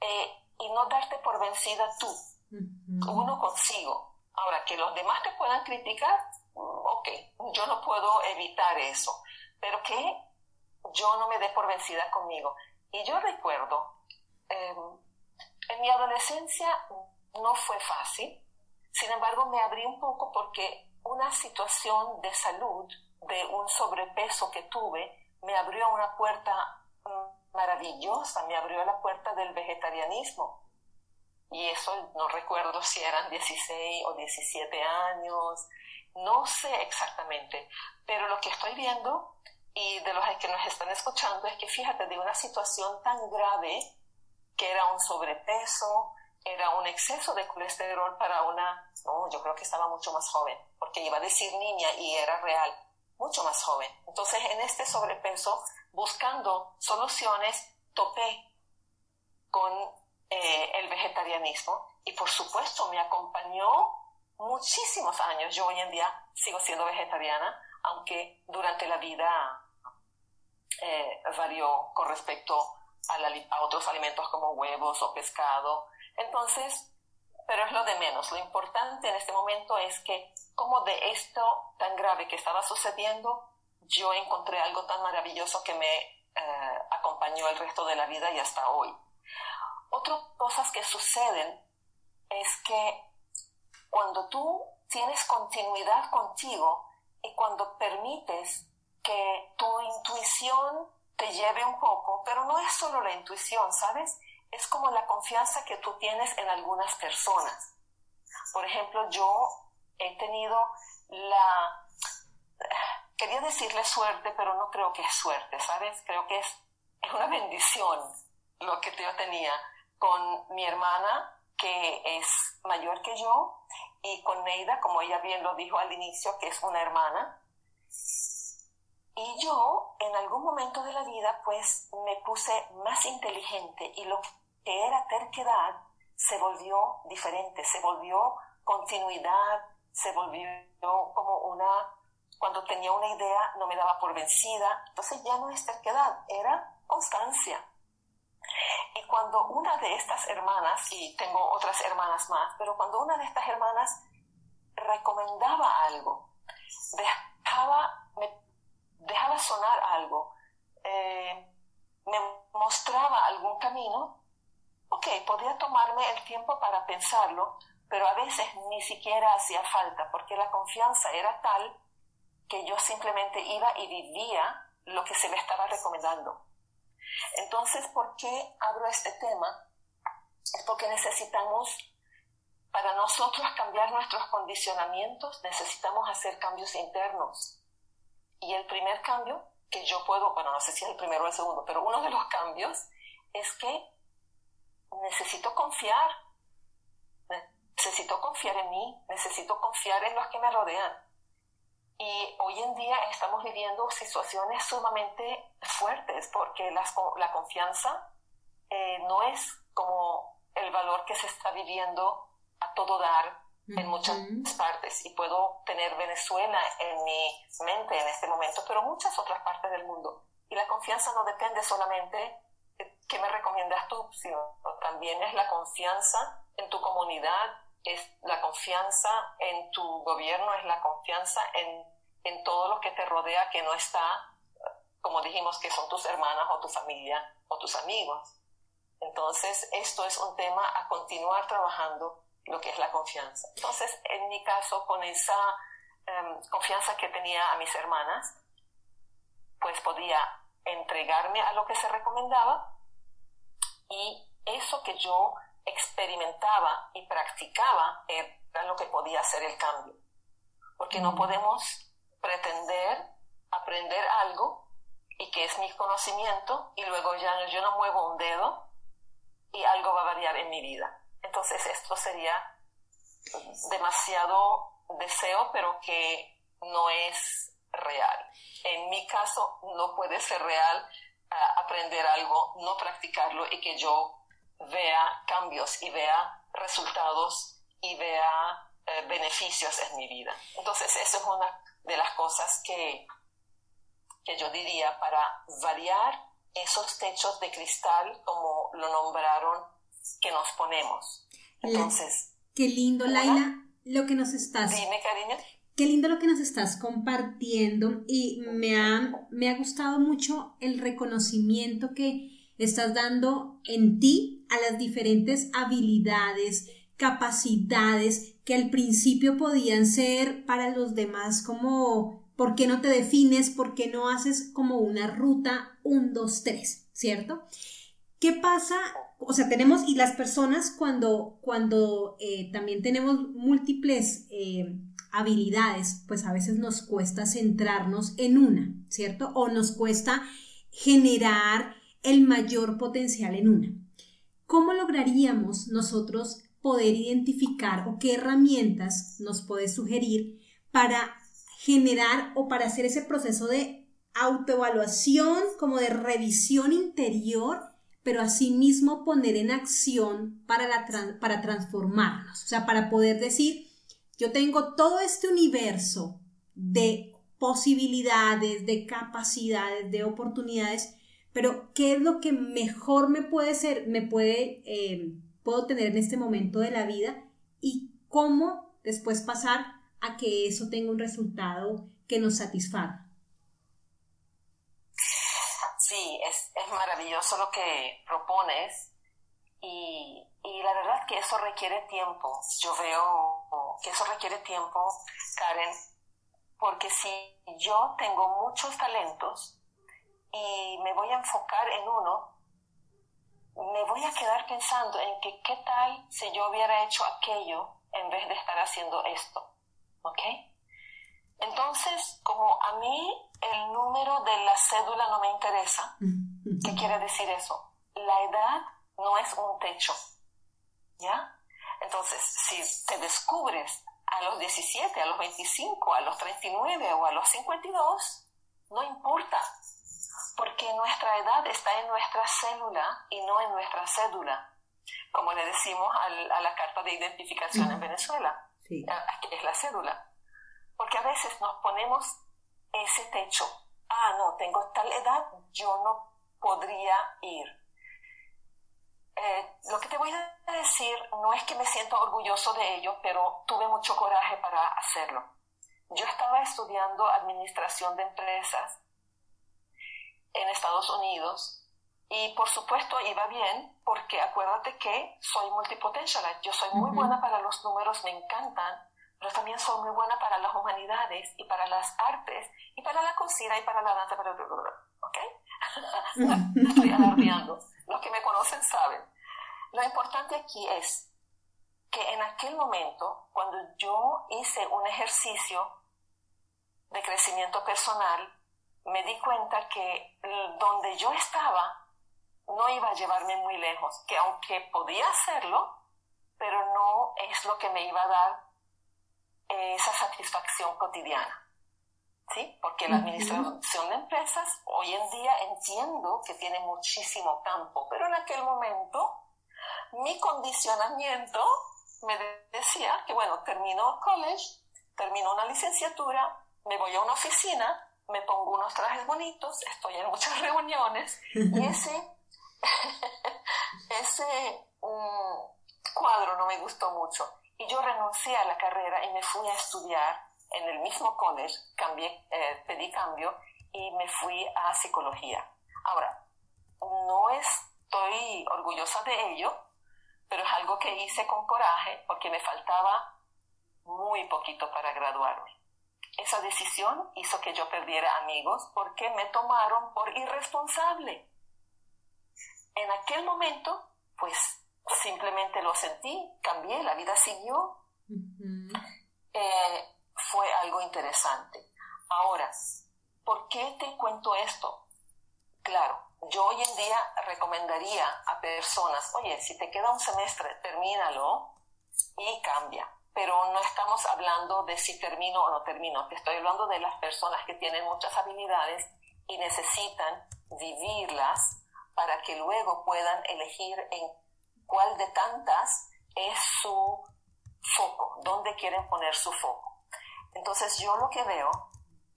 [SPEAKER 4] eh, y no darte por vencida tú, uno consigo. Ahora, que los demás te puedan criticar, ok, yo no puedo evitar eso, pero que yo no me dé por vencida conmigo. Y yo recuerdo, em, en mi adolescencia no fue fácil, sin embargo me abrí un poco porque una situación de salud, de un sobrepeso que tuve, me abrió una puerta maravillosa, me abrió la puerta del vegetarianismo. Y eso no recuerdo si eran 16 o 17 años, no sé exactamente, pero lo que estoy viendo y de los que nos están escuchando es que fíjate, de una situación tan grave que era un sobrepeso, era un exceso de colesterol para una, no, yo creo que estaba mucho más joven, porque iba a decir niña y era real, mucho más joven. Entonces, en este sobrepeso, buscando soluciones, topé con eh, el vegetarianismo y por supuesto me acompañó muchísimos años. Yo hoy en día sigo siendo vegetariana, aunque durante la vida eh, varió con respecto a, a otros alimentos como huevos o pescado. Entonces, pero es lo de menos. Lo importante en este momento es que como de esto tan grave que estaba sucediendo, yo encontré algo tan maravilloso que me eh, acompañó el resto de la vida y hasta hoy. Otras cosas que suceden es que cuando tú tienes continuidad contigo y cuando permites que tu intuición te lleve un poco, pero no es solo la intuición, ¿sabes? Es como la confianza que tú tienes en algunas personas. Por ejemplo, yo he tenido la, quería decirle suerte, pero no creo que es suerte, ¿sabes? Creo que es, es una bendición lo que yo tenía con mi hermana, que es mayor que yo, y con Neida, como ella bien lo dijo al inicio, que es una hermana. Y yo, en algún momento de la vida, pues me puse más inteligente y lo que era terquedad se volvió diferente, se volvió continuidad, se volvió como una, cuando tenía una idea no me daba por vencida, entonces ya no es terquedad, era constancia. Y cuando una de estas hermanas, y tengo otras hermanas más, pero cuando una de estas hermanas recomendaba algo, dejaba, me dejaba sonar algo, eh, me mostraba algún camino, ok, podía tomarme el tiempo para pensarlo, pero a veces ni siquiera hacía falta, porque la confianza era tal que yo simplemente iba y vivía lo que se me estaba recomendando. Entonces, ¿por qué abro este tema? Es porque necesitamos, para nosotros cambiar nuestros condicionamientos, necesitamos hacer cambios internos. Y el primer cambio que yo puedo, bueno, no sé si es el primero o el segundo, pero uno de los cambios es que necesito confiar. Necesito confiar en mí, necesito confiar en los que me rodean. Y hoy en día estamos viviendo situaciones sumamente fuertes porque la confianza eh, no es como el valor que se está viviendo a todo dar en muchas partes. Y puedo tener Venezuela en mi mente en este momento, pero muchas otras partes del mundo. Y la confianza no depende solamente ¿qué me recomiendas tú? Sino también es la confianza en tu comunidad, es la confianza en tu gobierno, es la confianza en, en todo lo que te rodea que no está, como dijimos, que son tus hermanas o tu familia o tus amigos. Entonces, esto es un tema a continuar trabajando, lo que es la confianza. Entonces, en mi caso, con esa em, confianza que tenía a mis hermanas, pues podía entregarme a lo que se recomendaba y eso que yo experimentaba y practicaba era lo que podía hacer el cambio. Porque no mm. podemos pretender aprender algo y que es mi conocimiento y luego ya yo no muevo un dedo y algo va a variar en mi vida. Entonces esto sería demasiado deseo, pero que no es real. En mi caso no puede ser real aprender algo, no practicarlo y que yo vea cambios y vea resultados y vea eh, beneficios en mi vida. Entonces, eso es una de las cosas que, que yo diría para variar esos techos de cristal, como lo nombraron, que nos ponemos. Entonces.
[SPEAKER 1] Qué lindo, Laila, lo que nos estás.
[SPEAKER 4] Dime, cariño.
[SPEAKER 1] Qué lindo lo que nos estás compartiendo y me ha, me ha gustado mucho el reconocimiento que estás dando en ti a las diferentes habilidades, capacidades que al principio podían ser para los demás como ¿por qué no te defines? ¿Por qué no haces como una ruta 1, 2, 3? ¿Cierto? ¿Qué pasa? O sea, tenemos, y las personas cuando, cuando eh, también tenemos múltiples eh, habilidades, pues a veces nos cuesta centrarnos en una, ¿cierto? O nos cuesta generar el mayor potencial en una. ¿Cómo lograríamos nosotros poder identificar o qué herramientas nos puede sugerir para generar o para hacer ese proceso de autoevaluación, como de revisión interior, pero asimismo poner en acción para, la, para transformarnos, o sea, para poder decir, yo tengo todo este universo de posibilidades, de capacidades, de oportunidades, pero ¿qué es lo que mejor me puede ser, me puede, eh, puedo tener en este momento de la vida y cómo después pasar a que eso tenga un resultado que nos satisfaga?
[SPEAKER 4] Sí, es, es maravilloso lo que propones y, y la verdad que eso requiere tiempo. Yo veo que eso requiere tiempo, Karen, porque si yo tengo muchos talentos y me voy a enfocar en uno, me voy a quedar pensando en que qué tal si yo hubiera hecho aquello en vez de estar haciendo esto. ¿Ok? Entonces, como a mí el número de la cédula no me interesa, ¿qué quiere decir eso? La edad no es un techo. ¿Ya? Entonces, si te descubres a los 17, a los 25, a los 39 o a los 52, no importa, porque nuestra edad está en nuestra célula y no en nuestra cédula, como le decimos a la carta de identificación en Venezuela, que es la cédula. Porque a veces nos ponemos ese techo, ah, no, tengo tal edad, yo no podría ir eh, lo que te voy a decir no es que me siento orgulloso de ello, pero tuve mucho coraje para hacerlo. Yo estaba estudiando administración de empresas en Estados Unidos Y por supuesto iba bien porque acuérdate que soy multipotential, yo soy muy buena para los números, me encantan, pero también soy muy buena para las humanidades y para las artes y para la cocina y para la danza, ¿ok? Estoy alardeando. Los que me conocen saben. Lo importante aquí es que en aquel momento, cuando yo hice un ejercicio de crecimiento personal, me di cuenta que donde yo estaba no iba a llevarme muy lejos, que aunque podía hacerlo, pero no es lo que me iba a dar esa satisfacción cotidiana. ¿Sí? Porque la administración de empresas hoy en día entiendo que tiene muchísimo campo, pero en aquel momento mi condicionamiento me decía que, bueno, termino college, termino una licenciatura, me voy a una oficina, me pongo unos trajes bonitos, estoy en muchas reuniones y ese, ese mm, cuadro no me gustó mucho. Y yo renuncié a la carrera y me fui a estudiar en el mismo college, eh, pedí cambio y me fui a psicología. Ahora, no estoy orgullosa de ello, pero es algo que hice con coraje porque me faltaba muy poquito para graduarme. Esa decisión hizo que yo perdiera amigos porque me tomaron por irresponsable. En aquel momento, pues simplemente lo sentí, cambié, la vida siguió. Eh, fue algo interesante. Ahora, ¿por qué te cuento esto? Claro, yo hoy en día recomendaría a personas, oye, si te queda un semestre, termínalo y cambia pero no estamos hablando de si termino o no termino, te estoy hablando de las personas que tienen muchas habilidades y necesitan vivirlas para que luego puedan elegir en cuál de tantas es su foco, dónde quieren poner su foco. Entonces yo lo que veo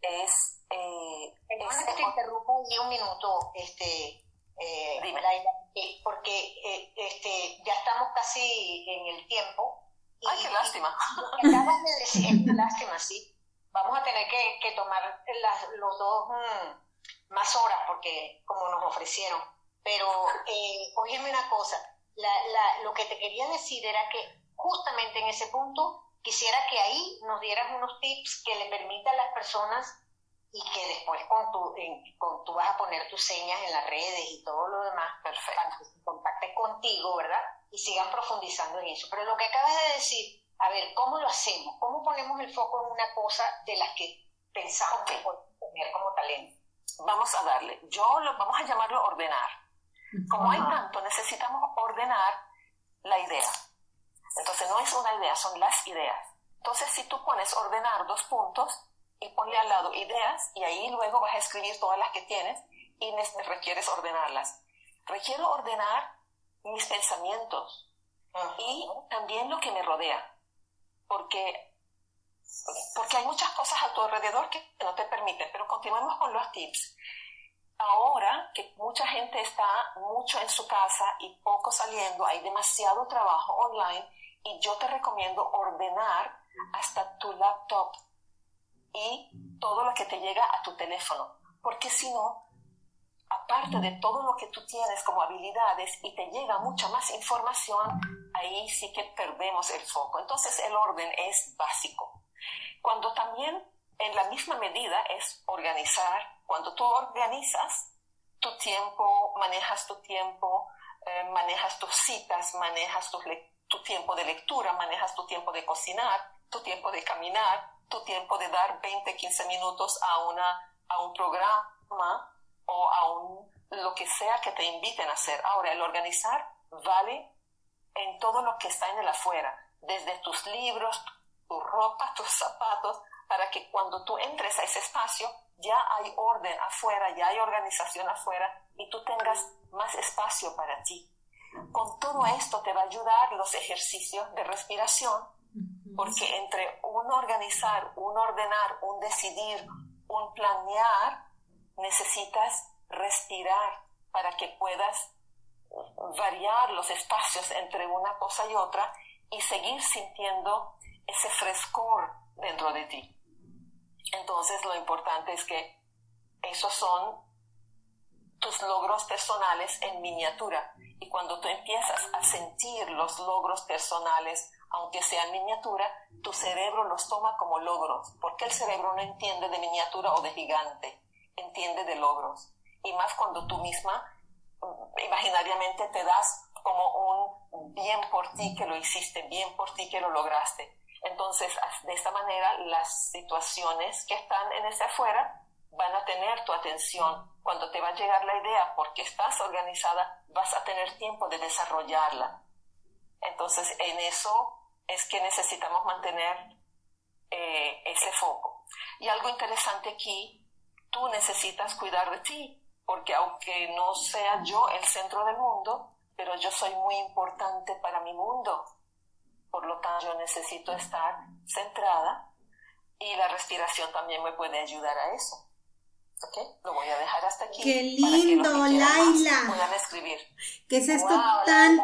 [SPEAKER 4] es...
[SPEAKER 2] Eh, es que te interrumpo un minuto, este, eh, porque eh, este, ya estamos casi en el tiempo
[SPEAKER 4] Ay, qué lástima.
[SPEAKER 2] Acabas de decir, lástima, sí. Vamos a tener que, tomar los dos mm, más horas porque como nos ofrecieron. Pero, eh, óyeme una cosa, lo que te quería decir era que justamente en ese punto quisiera que ahí nos dieras unos tips que le permitan a las personas y que después con tu, con, tú vas a poner tus señas en las redes y todo lo demás
[SPEAKER 4] Perfecto.
[SPEAKER 2] para que se contacten contigo, ¿verdad? y sigan profundizando en eso. Pero lo que acabas de decir, a ver, ¿cómo lo hacemos? ¿Cómo ponemos el foco en una cosa de las que pensamos que podemos tener como talento?
[SPEAKER 4] Vamos a darle, yo lo, vamos a llamarlo ordenar. Como hay tanto, necesitamos ordenar la idea. Entonces no es una idea, son las ideas. Entonces si tú pones ordenar dos puntos y ponle al lado ideas y ahí luego vas a escribir todas las que tienes y requieres ordenarlas. Requiero ordenar mis pensamientos y también lo que me rodea. Porque, porque hay muchas cosas a tu alrededor que no te permiten, pero continuemos con los tips. Ahora que mucha gente está mucho en su casa y poco saliendo, hay demasiado trabajo online y yo te recomiendo ordenar hasta tu laptop y todo lo que te llega a tu teléfono, porque si no, aparte de todo lo que tú tienes como habilidades y te llega mucha más información, ahí sí que perdemos el foco. Entonces el orden es básico. Cuando también en la misma medida es organizar, cuando tú organizas tu tiempo, manejas tu tiempo, eh, manejas tus citas, manejas tu, tu tiempo de lectura, manejas tu tiempo de cocinar, tu tiempo de caminar, tu tiempo de dar 20, 15 minutos a, una, a un programa, o aún lo que sea que te inviten a hacer. Ahora, el organizar vale en todo lo que está en el afuera, desde tus libros, tu ropa, tus zapatos, para que cuando tú entres a ese espacio ya hay orden afuera, ya hay organización afuera y tú tengas más espacio para ti. Con todo esto te va a ayudar los ejercicios de respiración, porque entre un organizar, un ordenar, un decidir, un planear, necesitas respirar para que puedas variar los espacios entre una cosa y otra y seguir sintiendo ese frescor dentro de ti. Entonces lo importante es que esos son tus logros personales en miniatura. Y cuando tú empiezas a sentir los logros personales, aunque sean miniatura, tu cerebro los toma como logros, porque el cerebro no entiende de miniatura o de gigante, entiende de logros. Y más cuando tú misma mm, imaginariamente te das como un bien por ti que lo hiciste, bien por ti que lo lograste. Entonces, de esta manera, las situaciones que están en ese afuera van a tener tu atención. Cuando te va a llegar la idea, porque estás organizada, vas a tener tiempo de desarrollarla. Entonces, en eso es que necesitamos mantener eh, ese foco. Y algo interesante aquí, tú necesitas cuidar de ti, porque aunque no sea yo el centro del mundo, pero yo soy muy importante para mi mundo. Por lo tanto, yo necesito estar centrada y la respiración también me puede ayudar a eso. ¿Ok? Lo voy a dejar hasta aquí.
[SPEAKER 1] ¡Qué lindo, Laila!
[SPEAKER 4] Puedan escribir.
[SPEAKER 1] ¿Qué es esto tan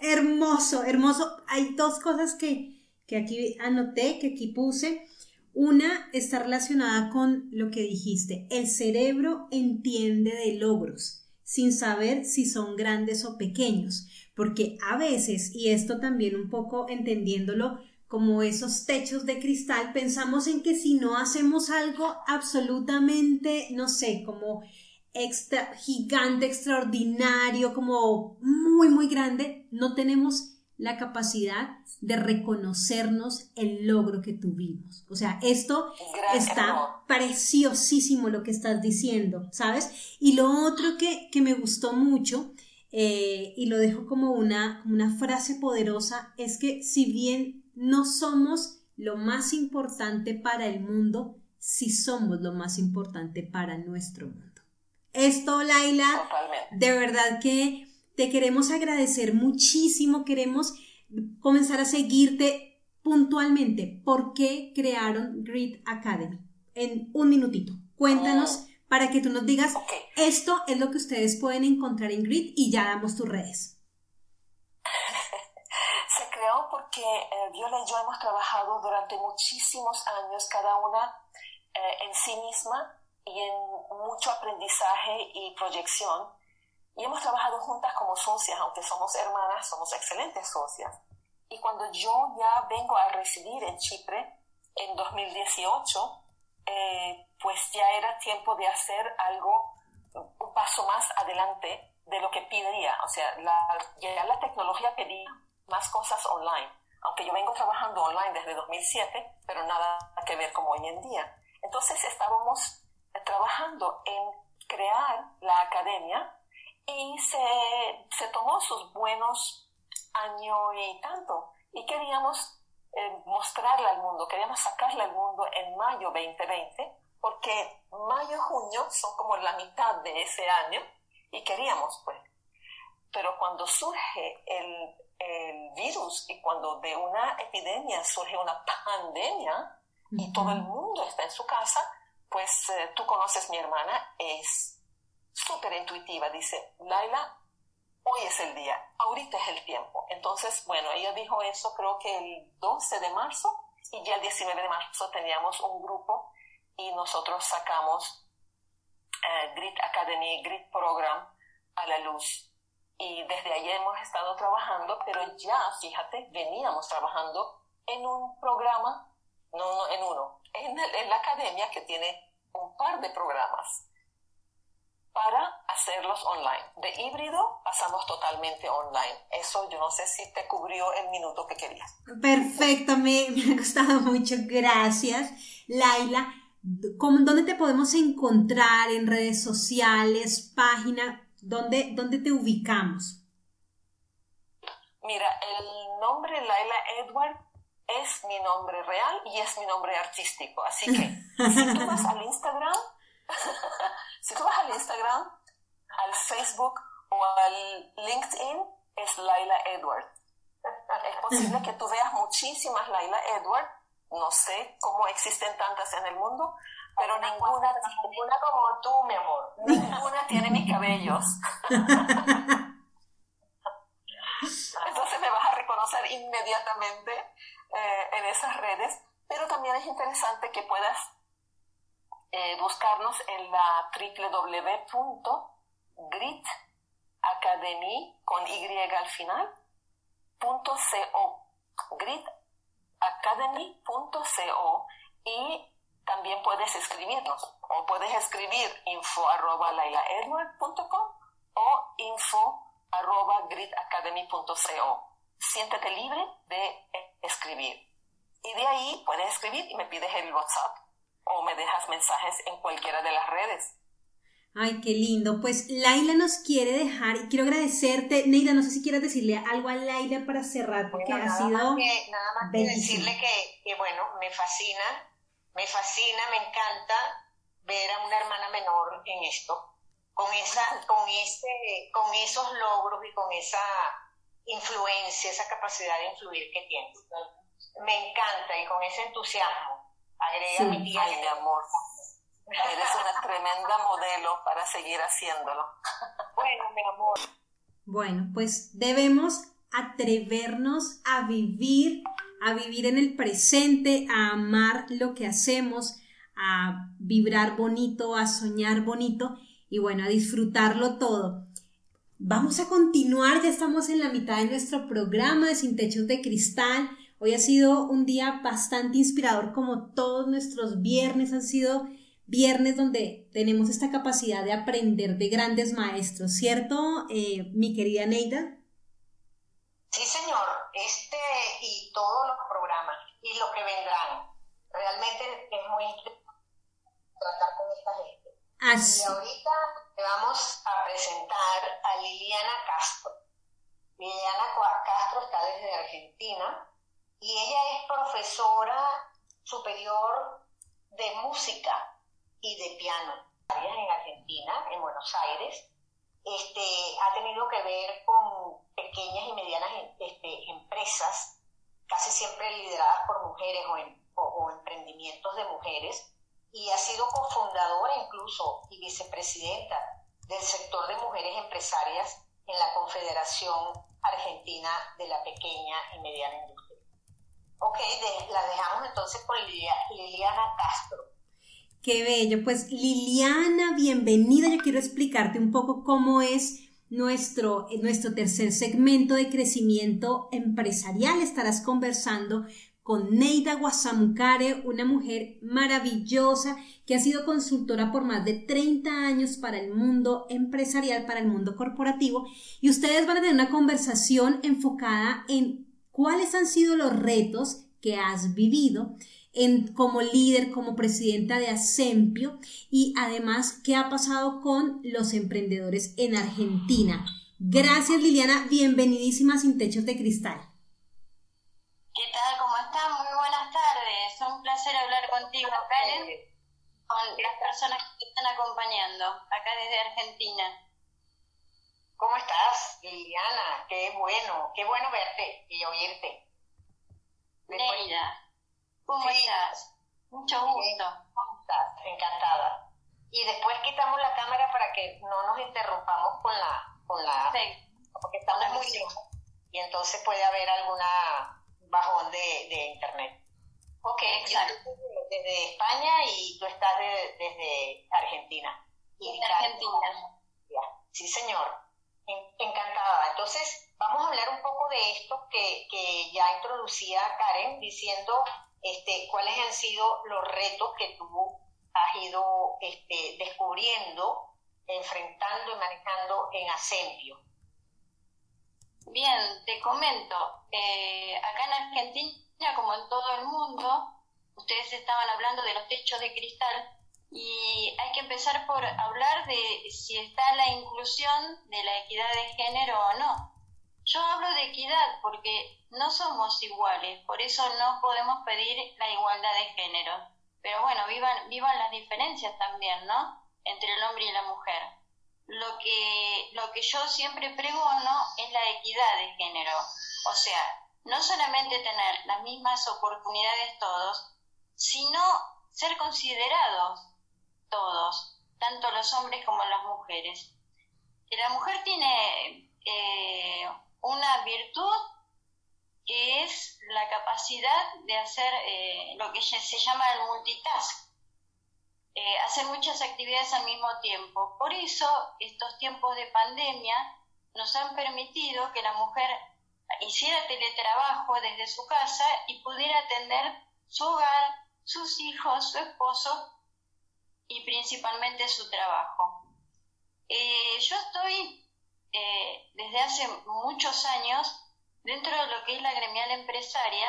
[SPEAKER 1] hermoso? Hermoso. Hay dos cosas que, que aquí anoté, que aquí puse. Una está relacionada con lo que dijiste. El cerebro entiende de logros sin saber si son grandes o pequeños, porque a veces, y esto también un poco entendiéndolo como esos techos de cristal, pensamos en que si no hacemos algo absolutamente, no sé, como extra, gigante, extraordinario, como muy, muy grande, no tenemos la capacidad de reconocernos el logro que tuvimos. O sea, esto está preciosísimo lo que estás diciendo, ¿sabes? Y lo otro que, me gustó mucho, eh, y lo dejo como una, una frase poderosa, es que si bien no somos lo más importante para el mundo, sí somos lo más importante para nuestro mundo. Esto, Laila, de verdad que te queremos agradecer muchísimo, queremos comenzar a seguirte puntualmente. ¿Por qué crearon Grid Academy? En un minutito. Cuéntanos oh. para que tú nos digas, esto es lo que ustedes pueden encontrar en Grid y ya damos tus redes.
[SPEAKER 4] Se porque eh, Viola y yo hemos trabajado durante muchísimos años, cada una eh, en sí misma y en mucho aprendizaje y proyección y hemos trabajado juntas como socias, aunque somos hermanas, somos excelentes socias. Y cuando yo ya vengo a residir en Chipre en 2018, eh, pues ya era tiempo de hacer algo, un paso más adelante de lo que pediría. O sea, la, ya la tecnología pedía más cosas online. Aunque yo vengo trabajando online desde 2007, pero nada que ver como hoy en día. Entonces estábamos trabajando en crear la academia y se, se tomó sus buenos años y tanto. Y queríamos eh, mostrarle al mundo, queríamos sacarle al mundo en mayo 2020, porque mayo, junio son como la mitad de ese año y queríamos, pues. Pero cuando surge el, el virus y cuando de una epidemia surge una pandemia y todo el mundo está en su casa, pues eh, tú conoces mi hermana, es súper intuitiva, dice, Laila, hoy es el día, ahorita es el tiempo. Entonces, bueno, ella dijo eso creo que el 12 de marzo y ya el 19 de marzo teníamos un grupo y nosotros sacamos eh, Grit Academy, Grit Program a la luz. Y desde ahí hemos estado trabajando, pero ya, fíjate, veníamos trabajando en un programa, no, no en uno, en, en la academia que tiene un par de programas para hacerlos online. De híbrido pasamos totalmente online. Eso yo no sé si te cubrió el minuto que querías.
[SPEAKER 1] Perfecto, me, me ha gustado mucho. Gracias, Laila. ¿Dónde te podemos encontrar en redes sociales, página? ¿Dónde, dónde te ubicamos?
[SPEAKER 4] Mira, el nombre Laila Edward es mi nombre real y es mi nombre artístico. Así que si tú vas al Instagram, si tú vas al Instagram, al Facebook o al LinkedIn, es Laila Edward. Es posible que tú veas muchísimas Laila Edward. No sé cómo existen tantas en el mundo, pero ninguna,
[SPEAKER 2] ninguna como tú, mi amor.
[SPEAKER 4] Ninguna tiene mis cabellos. Entonces me vas a reconocer inmediatamente eh, en esas redes, pero también es interesante que puedas eh, buscarnos en la grit academy con y al final punto co gritacademy.co y también puedes escribirnos o puedes escribir info arroba o info arroba gridacademy.co. Siéntete libre de escribir. Y de ahí puedes escribir y me pides el WhatsApp o me dejas mensajes en cualquiera de las redes.
[SPEAKER 1] Ay, qué lindo. Pues Laila nos quiere dejar y quiero agradecerte. Neida, no sé si quieres decirle algo a Laila para cerrar, porque ha sido.
[SPEAKER 2] nada más que decirle que, que, bueno, me fascina, me fascina, me encanta ver a una hermana menor en esto con, esa, con, ese, con esos logros y con esa influencia, esa capacidad de influir que tiene. Me encanta y con ese entusiasmo. Agrega mi tía.
[SPEAKER 4] Ay, mi amor. Eres una tremenda modelo para seguir haciéndolo.
[SPEAKER 2] Bueno, mi amor.
[SPEAKER 1] Bueno, pues debemos atrevernos a vivir, a vivir en el presente, a amar lo que hacemos, a vibrar bonito, a soñar bonito y bueno, a disfrutarlo todo. Vamos a continuar, ya estamos en la mitad de nuestro programa de Sin Techos de Cristal. Hoy ha sido un día bastante inspirador como todos nuestros viernes han sido viernes donde tenemos esta capacidad de aprender de grandes maestros, ¿cierto, eh, mi querida Neida?
[SPEAKER 2] Sí, señor, este y todos los programas y lo que vendrán. Realmente es muy interesante tratar con esta gente. Y ahorita te vamos a presentar a Liliana Castro. Liliana Castro está desde Argentina y ella es profesora superior de música y de piano en Argentina, en Buenos Aires. Este, ha tenido que ver con pequeñas y medianas este, empresas, casi siempre lideradas por mujeres o, emprendimientos de mujeres y ha sido cofundadora incluso y vicepresidenta del sector de mujeres empresarias en la Confederación Argentina de la Pequeña y Mediana Industria. Ok, la dejamos entonces con Liliana Castro.
[SPEAKER 1] Qué bello. Pues Liliana, bienvenida. Yo quiero explicarte un poco cómo es nuestro, nuestro tercer segmento de crecimiento empresarial. Estarás conversando con Neida Guasamucare, una mujer maravillosa que ha sido consultora por más de 30 años para el mundo empresarial, para el mundo corporativo, y ustedes van a tener una conversación enfocada en cuáles han sido los retos que has vivido en, como líder, como presidenta de Asempio y además qué ha pasado con los emprendedores en Argentina. Gracias Liliana, bienvenidísima sin techos de cristal.
[SPEAKER 5] ¿Qué tal? ¿Cómo están? Muy buenas tardes. Es un placer hablar contigo, Karen, con las personas que te están acompañando acá desde Argentina.
[SPEAKER 2] ¿Cómo estás, Liliana? Qué bueno, qué bueno verte y oírte.
[SPEAKER 5] Neida, ¿cómo estás? Mucho gusto.
[SPEAKER 2] ¿Cómo estás? Encantada. Y después quitamos la cámara para que no nos interrumpamos con la... Con la Porque estamos muy lejos. Y entonces puede haber alguna bajón de, de internet. Ok, yo desde España y tú estás desde Argentina.
[SPEAKER 5] Y Argentina.
[SPEAKER 2] Sí, señor. encantada. Entonces, vamos a hablar un poco de esto que, que ya introducía Karen diciendo este, cuáles han sido los retos que tú has ido este, descubriendo, enfrentando y manejando en Asempio.
[SPEAKER 5] Bien, te comento, eh, acá en Argentina, como en todo el mundo, ustedes estaban hablando de los techos de cristal y hay que empezar por hablar de si está la inclusión de la equidad de género o no. Yo hablo de equidad porque no somos iguales, por eso no podemos pedir la igualdad de género. Pero bueno, vivan, vivan las diferencias también, ¿no? Entre el hombre y la mujer lo que, lo que yo siempre pregono es la equidad de género. O sea, no solamente tener las mismas oportunidades todos, sino ser considerados todos, tanto los hombres como las mujeres. La mujer tiene eh, una virtud que es la capacidad de hacer eh, lo que se llama el multitask, eh, hacer muchas actividades al mismo tiempo. Por eso, estos tiempos de pandemia nos han permitido que la mujer hiciera teletrabajo desde su casa y pudiera atender su hogar, sus hijos, su esposo y principalmente su trabajo. Eh, yo estoy eh, desde hace muchos años dentro de lo que es la gremial empresaria.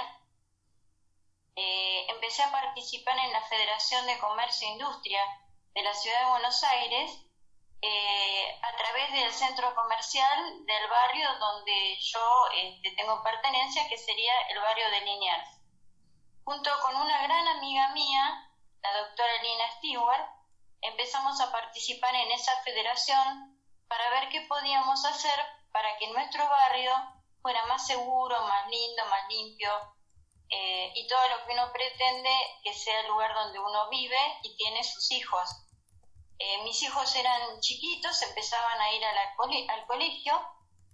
[SPEAKER 5] Eh, empecé a participar en la Federación de Comercio e Industria de la Ciudad de Buenos Aires a través del centro comercial del barrio donde yo este, tengo pertenencia, que sería el barrio de Liniers. Junto con una gran amiga mía, la doctora Lina Stewart, empezamos a participar en esa federación para ver qué podíamos hacer para que nuestro barrio fuera más seguro, más lindo, más limpio eh, y todo lo que uno pretende que sea el lugar donde uno vive y tiene sus hijos. Eh, mis hijos eran chiquitos, empezaban a ir al colegio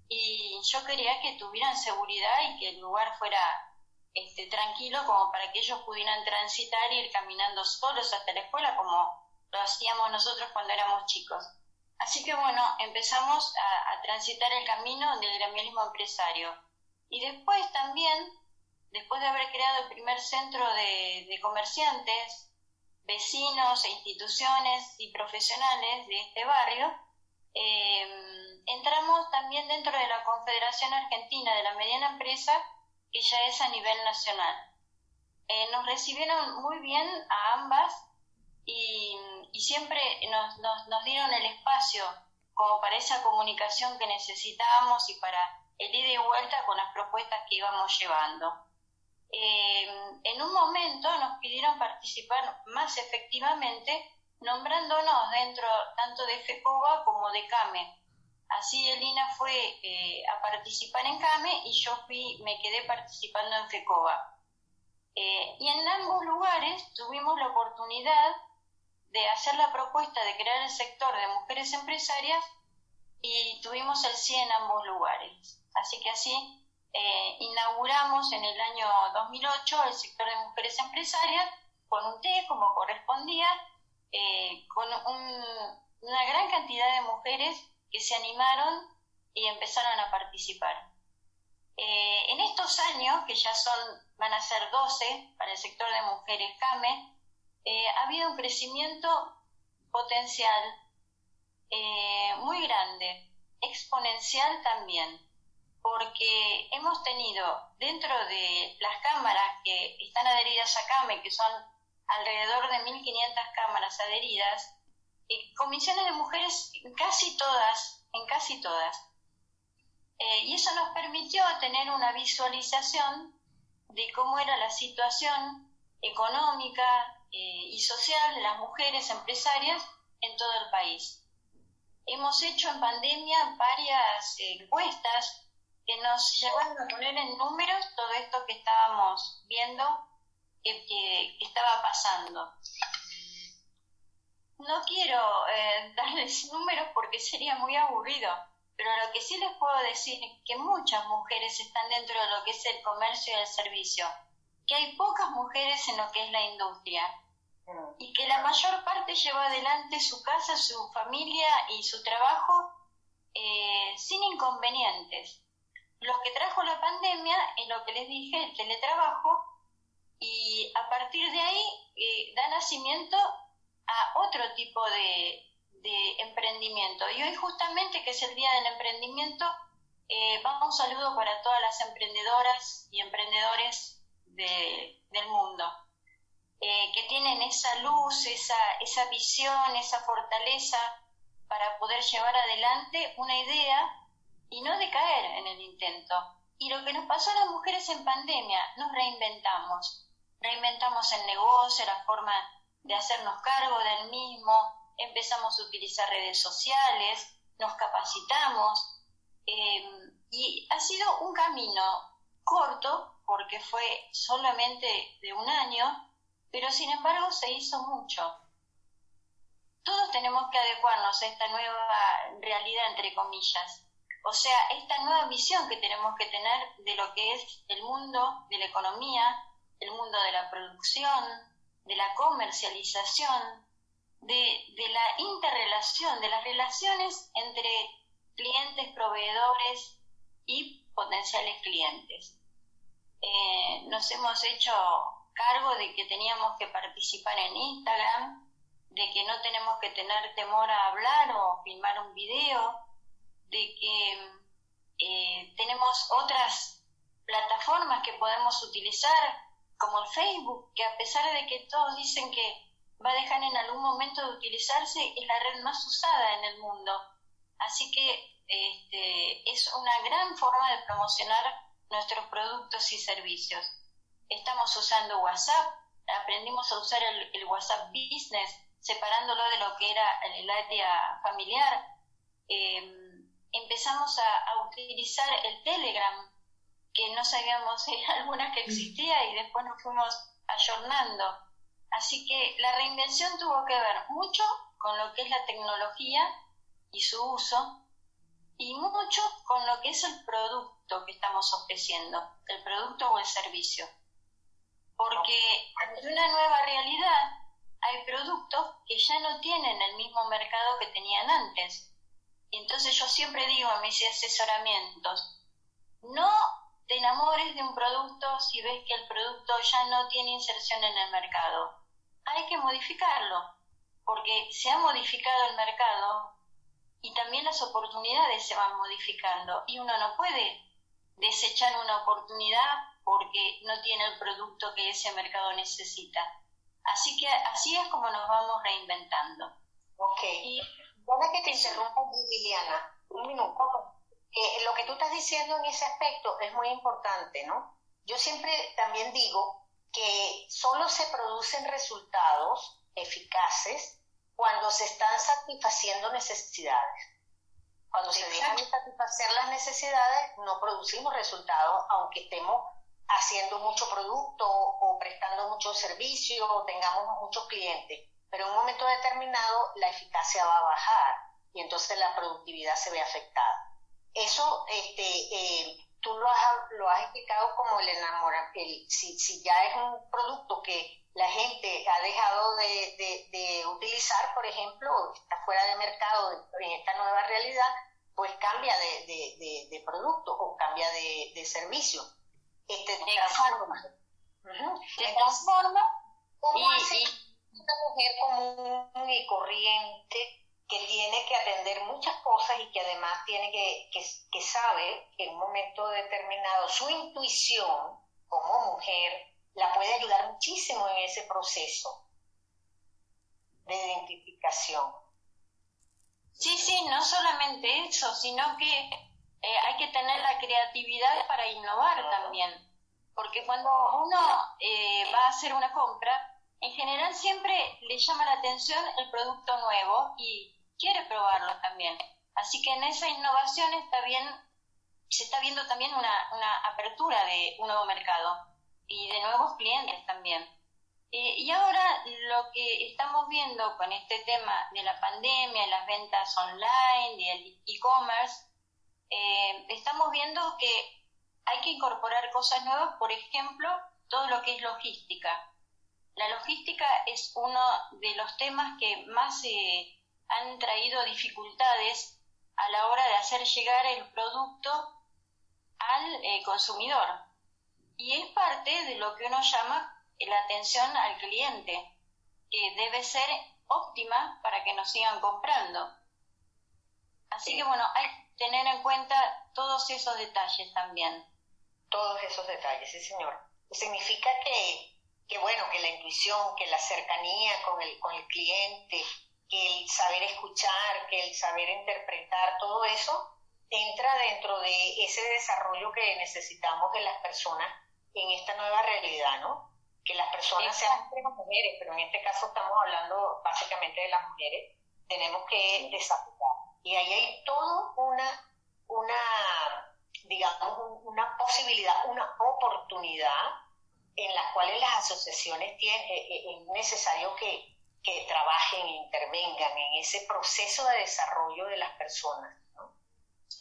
[SPEAKER 5] y yo quería que tuvieran seguridad y que el lugar fuera este, tranquilo como para que ellos pudieran transitar e ir caminando solos hasta la escuela como lo hacíamos nosotros cuando éramos chicos. Así que bueno, empezamos a, transitar el camino del gremialismo empresario. Y después también, después de haber creado el primer centro de, comerciantes, vecinos e instituciones y profesionales de este barrio, eh, entramos también dentro de la Confederación Argentina de la Mediana Empresa, que ya es a nivel nacional. Eh, nos recibieron muy bien a ambas y, siempre nos, nos, dieron el espacio como para esa comunicación que necesitábamos y para el ida y vuelta con las propuestas que íbamos llevando. Eh, en un momento nos pidieron participar más efectivamente nombrándonos dentro tanto de FECOBA como de CAME. Así Elina fue eh, a participar en CAME y yo fui, me quedé participando en FECOBA. Eh, y en ambos lugares tuvimos la oportunidad de hacer la propuesta de crear el sector de mujeres empresarias y tuvimos el sí en ambos lugares. Así que así eh, inauguramos en el año 2008 el sector de mujeres empresarias con un té como correspondía, eh, con una gran cantidad de mujeres que se animaron y empezaron a participar. Eh, en estos años, que ya son, van a ser 12 para el sector de mujeres CAME, eh, ha habido un crecimiento potencial eh, muy grande, exponencial también, porque hemos tenido dentro de las cámaras que están adheridas a CAME, que son alrededor de 1.500 cámaras adheridas, eh, comisiones de mujeres en casi todas, en casi todas. y eso nos permitió tener una visualización de cómo era la situación económica, eh, y social de las mujeres empresarias en todo el país. Hemos hecho en pandemia varias encuestas que nos llevaron a poner en números todo esto que estábamos viendo que, estaba pasando. No quiero eh, darles números porque sería muy aburrido, pero lo que sí les puedo decir es que muchas mujeres están dentro de lo que es el comercio y el servicio, que hay pocas mujeres en lo que es la industria y que la mayor parte lleva adelante su casa, su familia y su trabajo eh, sin inconvenientes. Lo que trajo la pandemia es lo que les dije, el teletrabajo, y a partir de ahí eh, da nacimiento a otro tipo de, emprendimiento. Y hoy justamente, que es el Día del Emprendimiento, eh, va un saludo para todas las emprendedoras y emprendedores del mundo. Eh, que tienen esa luz, esa, esa visión, esa fortaleza para poder llevar adelante una idea y no decaer en el intento. Y lo que nos pasó a las mujeres en pandemia, nos reinventamos. Reinventamos el negocio, la forma de hacernos cargo del mismo, empezamos a utilizar redes sociales, nos capacitamos eh, y ha sido un camino corto porque fue solamente de un año, pero sin embargo se hizo mucho. Todos tenemos que adecuarnos a esta nueva realidad, entre comillas. O sea, esta nueva visión que tenemos que tener de lo que es el mundo de la economía, el mundo de la producción, de la comercialización, de, la interrelación, de las relaciones entre clientes, proveedores y potenciales clientes. Eh, nos hemos hecho cargo de que teníamos que participar en Instagram, de que no tenemos que tener temor a hablar o filmar un video, de que eh, tenemos otras plataformas que podemos utilizar, como el Facebook, que a pesar de que todos dicen que va a dejar en algún momento de utilizarse, es la red más usada en el mundo. Así que este, es una gran forma de promocionar nuestros productos y servicios. Estamos usando WhatsApp, aprendimos a usar el, WhatsApp Business, separándolo de lo que era el área familiar. Em, empezamos a, utilizar el Telegram, que no sabíamos algunas que existía y después nos fuimos ayornando. Así que la reinvención tuvo que ver mucho con lo que es la tecnología y su uso, y mucho con lo que es el producto que estamos ofreciendo, el producto o el servicio. Porque en una nueva realidad hay productos que ya no tienen el mismo mercado que tenían antes. Y entonces yo siempre digo a mis asesoramientos, no te enamores de un producto si ves que el producto ya no tiene inserción en el mercado. Hay que modificarlo, porque se ha modificado el mercado y también las oportunidades se van modificando y uno no puede desechar una oportunidad porque no tiene el producto que ese mercado necesita. Así que así es como nos vamos reinventando.
[SPEAKER 2] Ok. Y, que te interrumpa, Liliana, un minuto. Eh, lo que tú estás diciendo en ese aspecto es muy importante, ¿no? Yo siempre también digo que solo se producen resultados eficaces cuando se están satisfaciendo necesidades. Cuando se dejan de satisfacer las necesidades, no producimos resultados, aunque estemos haciendo mucho producto o prestando mucho servicio tengamos muchos clientes. Pero en un momento determinado la eficacia va a bajar y entonces la productividad se ve afectada. Eso, este, eh, tú lo has, lo has explicado como el enamoramiento. Si, si ya es un producto que la gente ha dejado de, utilizar, por ejemplo, está fuera de mercado en esta nueva realidad, pues cambia de, producto o cambia de, servicio. Este,
[SPEAKER 5] transforma. transforma.
[SPEAKER 2] ¿Cómo hace una mujer común y corriente que tiene que atender muchas cosas y que además tiene que, que, que sabe que en un momento determinado su intuición como mujer la puede ayudar muchísimo en ese proceso de identificación.
[SPEAKER 5] Sí, sí, no solamente eso, sino que eh, hay que tener la creatividad para innovar también, porque cuando uno eh, va a hacer una compra, en general siempre le llama la atención el producto nuevo y quiere probarlo también. Así que en esa innovación está bien, se está viendo también una, una apertura de un nuevo mercado y de nuevos clientes también. Eh, y ahora lo que estamos viendo con este tema de la pandemia, las ventas online y el e-commerce, eh, estamos viendo que hay que incorporar cosas nuevas, por ejemplo, todo lo que es logística. La logística es uno de los temas que más eh, han traído dificultades a la hora de hacer llegar el producto al consumidor y es parte de lo que uno llama la atención al cliente, que debe ser óptima para que nos sigan comprando. Así que bueno, hay tener en cuenta todos esos detalles también.
[SPEAKER 2] Todos esos detalles, sí señor. Significa que, que bueno, que la intuición, que la cercanía con el, con el cliente, que el saber escuchar, que el saber interpretar, todo eso entra dentro de ese desarrollo que necesitamos de las personas en esta nueva realidad, ¿no? Que las personas sean mujeres, pero en este caso estamos hablando básicamente de las mujeres, tenemos que desarrollar. Y ahí hay todo una, una, digamos, una posibilidad, una oportunidad en la cuales las asociaciones tienen, eh, eh, es necesario que, que trabajen e intervengan en ese proceso de desarrollo de las personas. ¿no?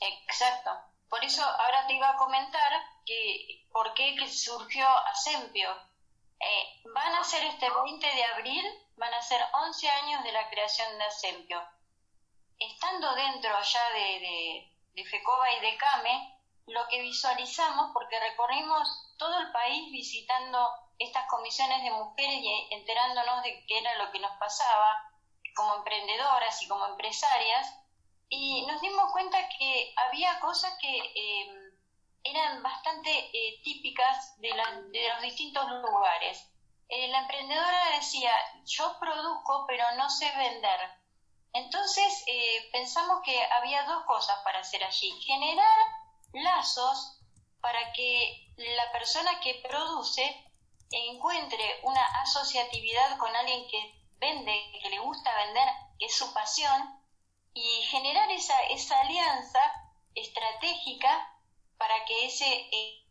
[SPEAKER 5] Exacto. Por eso ahora te iba a comentar que por qué surgió Asempio. Eh, van a ser este 20 de abril van a ser 11 años de la creación de Asempio. Estando dentro ya de, de, de FECOBA y de CAME, lo que visualizamos, porque recorrimos todo el país visitando estas comisiones de mujeres y enterándonos de qué era lo que nos pasaba como emprendedoras y como empresarias, y nos dimos cuenta que había cosas que eh, eran bastante eh, típicas de, los distintos lugares. Eh, la emprendedora decía, yo produzco pero no sé vender. Entonces pensamos que había dos cosas para hacer allí. Generar lazos para que la persona que produce encuentre una asociatividad con alguien que vende, que le gusta vender, que es su pasión, y generar esa, esa alianza estratégica para que ese eh,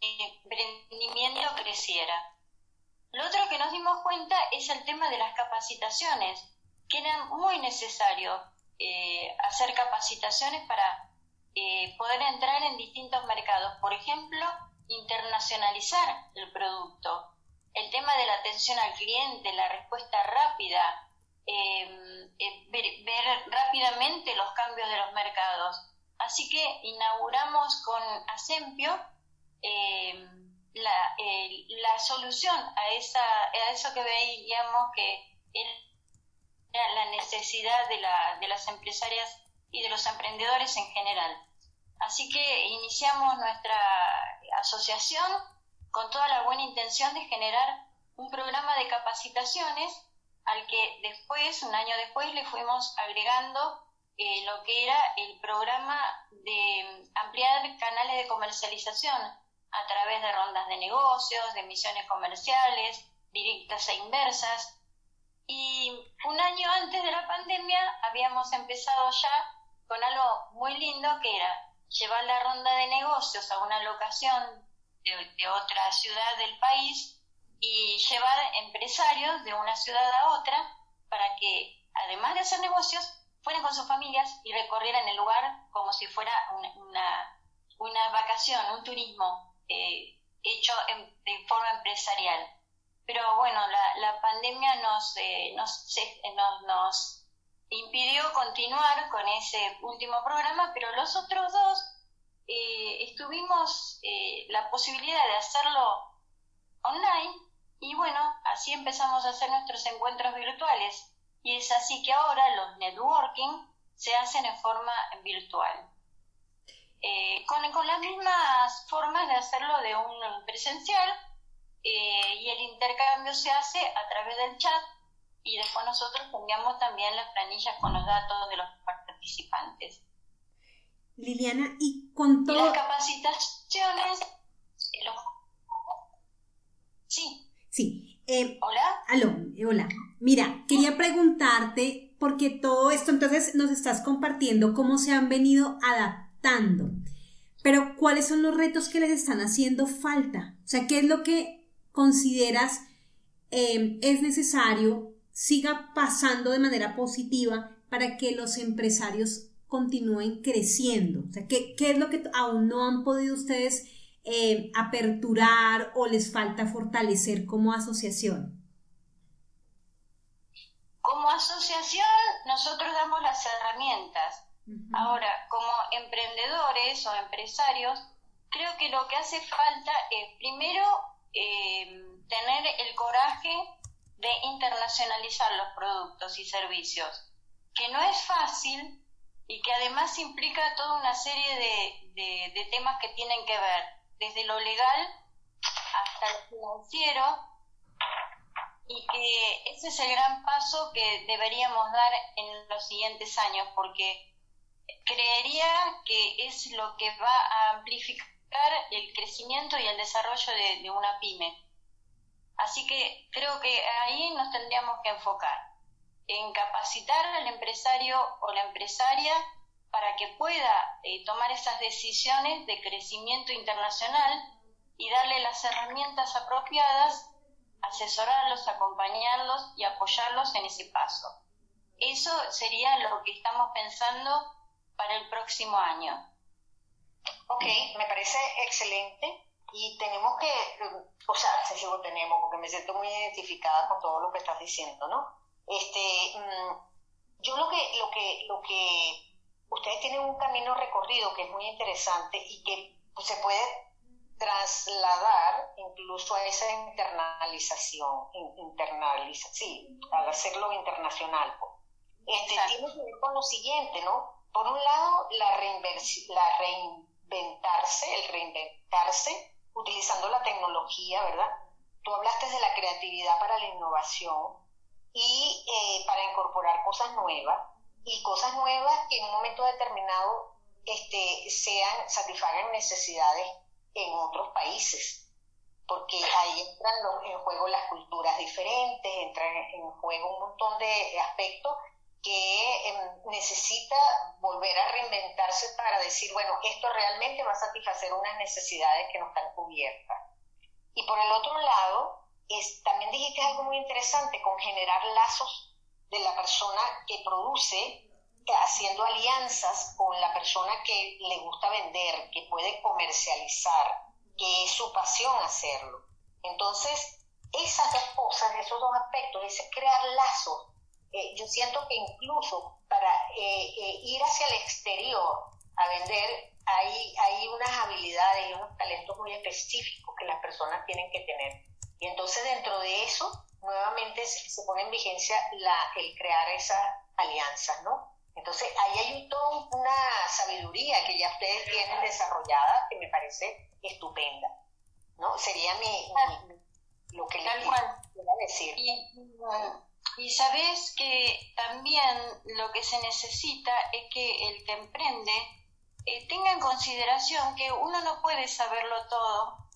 [SPEAKER 5] emprendimiento creciera. Lo otro que nos dimos cuenta es el tema de las capacitaciones, que era muy necesario eh, hacer capacitaciones para eh, poder entrar en distintos mercados. Por ejemplo, internacionalizar el producto, el tema de la atención al cliente, la respuesta rápida, em, eh, ver, rápidamente los cambios de los mercados. Así que inauguramos con Asempio em, la, la, solución a, esa, a eso que veíamos que la necesidad de, la, de las empresarias y de los emprendedores en general. Así que iniciamos nuestra asociación con toda la buena intención de generar un programa de capacitaciones al que después, un año después, le fuimos agregando eh, lo que era el programa de ampliar canales de comercialización a través de rondas de negocios, de misiones comerciales, directas e inversas. Y un año antes de la pandemia habíamos empezado ya con algo muy lindo que era llevar la ronda de negocios a una locación de, otra ciudad del país y llevar empresarios de una ciudad a otra para que, además de hacer negocios, fueran con sus familias y recorrieran el lugar como si fuera una, una, vacación, un turismo eh, hecho de forma empresarial. Pero bueno, la, la pandemia nos, eh, nos, nos, impidió continuar con ese último programa, pero los otros dos eh, estuvimos eh, la posibilidad de hacerlo online y bueno, así empezamos a hacer nuestros encuentros virtuales y es así que ahora los networking se hacen en forma virtual. Eh, con, con, las mismas formas de hacerlo de un presencial y el intercambio se hace a través del chat y después nosotros enviamos también las planillas con los datos de los participantes.
[SPEAKER 1] Liliana, y con todo...
[SPEAKER 5] las capacitaciones... Sí.
[SPEAKER 1] Sí. Eh,
[SPEAKER 5] hola.
[SPEAKER 1] Aló, eh, hola. Mira, quería preguntarte, porque todo esto entonces nos estás compartiendo cómo se han venido adaptando, pero ¿cuáles son los retos que les están haciendo falta? O sea, ¿qué es lo que consideras eh, es necesario siga pasando de manera positiva para que los empresarios continúen creciendo? O sea, ¿qué, qué es lo que aún no han podido ustedes eh, aperturar o les falta fortalecer como asociación?
[SPEAKER 5] Como asociación, nosotros damos las herramientas. Ahora, como emprendedores o empresarios, creo que lo que hace falta es primero eh, tener el coraje de internacionalizar los productos y servicios, que no es fácil y que además implica toda una serie de, de, temas que tienen que ver desde lo legal hasta lo financiero y que ese es el gran paso que deberíamos dar en los siguientes años porque creería que es lo que va a amplificar el crecimiento y el desarrollo de, una pyme. Así que creo que ahí nos tendríamos que enfocar, en capacitar al empresario o la empresaria para que pueda eh, tomar esas decisiones de crecimiento internacional y darle las herramientas apropiadas, asesorarlos, acompañarlos y apoyarlos en ese paso. Eso sería lo que estamos pensando para el próximo año.
[SPEAKER 2] Ok, me parece excelente y tenemos que, o sea, si digo tenemos, porque me siento muy identificada con todo lo que estás diciendo, ¿no? Este, mm, yo lo que, lo que, lo que, ustedes tienen un camino recorrido que es muy interesante y que se puede trasladar incluso a esa internalización, internaliza, sí, al hacerlo internacional. Este, tiene que ver con lo siguiente, ¿no? Por un lado, la, la reinventarse, el reinventarse utilizando la tecnología, ¿verdad? Tú hablaste de la creatividad para la innovación y eh, para incorporar cosas nuevas y cosas nuevas que en un momento determinado este, sean, satisfagan necesidades en otros países, porque ahí entran en juego las culturas diferentes, entran en juego un montón de aspectos que em, necesita volver a reinventarse para decir, bueno, esto realmente va a satisfacer unas necesidades que no están cubiertas. Y por el otro lado, es, también dijiste algo muy interesante con generar lazos de la persona que produce haciendo alianzas con la persona que le gusta vender, que puede comercializar, que es su pasión hacerlo. Entonces, esas dos cosas, esos dos aspectos, ese crear lazos, eh, yo siento que incluso para eh, eh, ir hacia el exterior a vender, hay, hay unas habilidades y unos talentos muy específicos que las personas tienen que tener. Y entonces dentro de eso, nuevamente se, se pone en vigencia la, el crear esas alianzas, ¿no? Entonces, ahí hay toda una sabiduría que ya ustedes tienen desarrollada que me parece estupenda, ¿no? Sería mi, lo que les quiero decir.
[SPEAKER 5] Y, sabes que también lo que se necesita es que el que emprende eh, tenga en consideración que uno no puede saberlo todo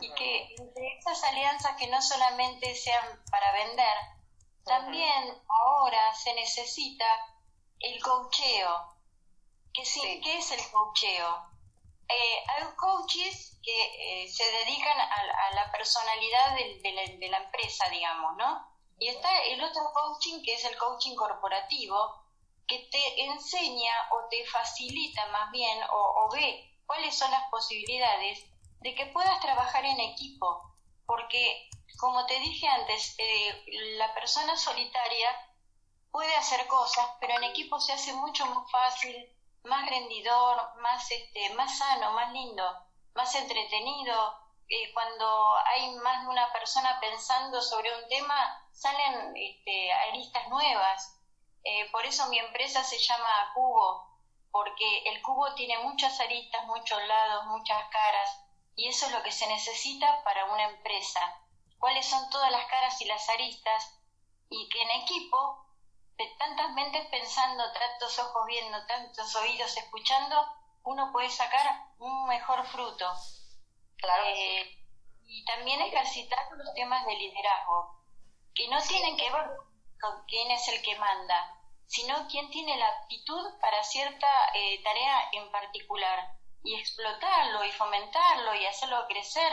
[SPEAKER 5] y que entre esas alianzas que no solamente sean para vender, también ahora se necesita el coacheo. ¿Qué, sí. ¿Qué es el coacheo? Eh, hay coaches que eh, se dedican a, la personalidad de, la, empresa, digamos, ¿no? Y está el otro coaching que es el coaching corporativo, que te enseña o te facilita más bien o, ve cuáles son las posibilidades de que puedas trabajar en equipo. Porque, como te dije antes, eh, la persona solitaria puede hacer cosas, pero en equipo se hace mucho más fácil, más rendidor, más, este, más sano, más lindo, más entretenido. Eh, cuando hay más de una persona pensando sobre un tema, salen este, aristas nuevas. Eh, por eso mi empresa se llama Cubo, porque el cubo tiene muchas aristas, muchos lados, muchas caras, y eso es lo que se necesita para una empresa. ¿Cuáles son todas las caras y las aristas? Y que en equipo de tantas mentes pensando, tantos ojos viendo, tantos oídos escuchando, uno puede sacar un mejor fruto.
[SPEAKER 2] Claro.
[SPEAKER 5] Eh, y también ejercitar los temas de liderazgo, que no tienen que ver con quién es el que manda, sino quién tiene la aptitud para cierta eh, tarea en particular y explotarlo y fomentarlo y hacerlo crecer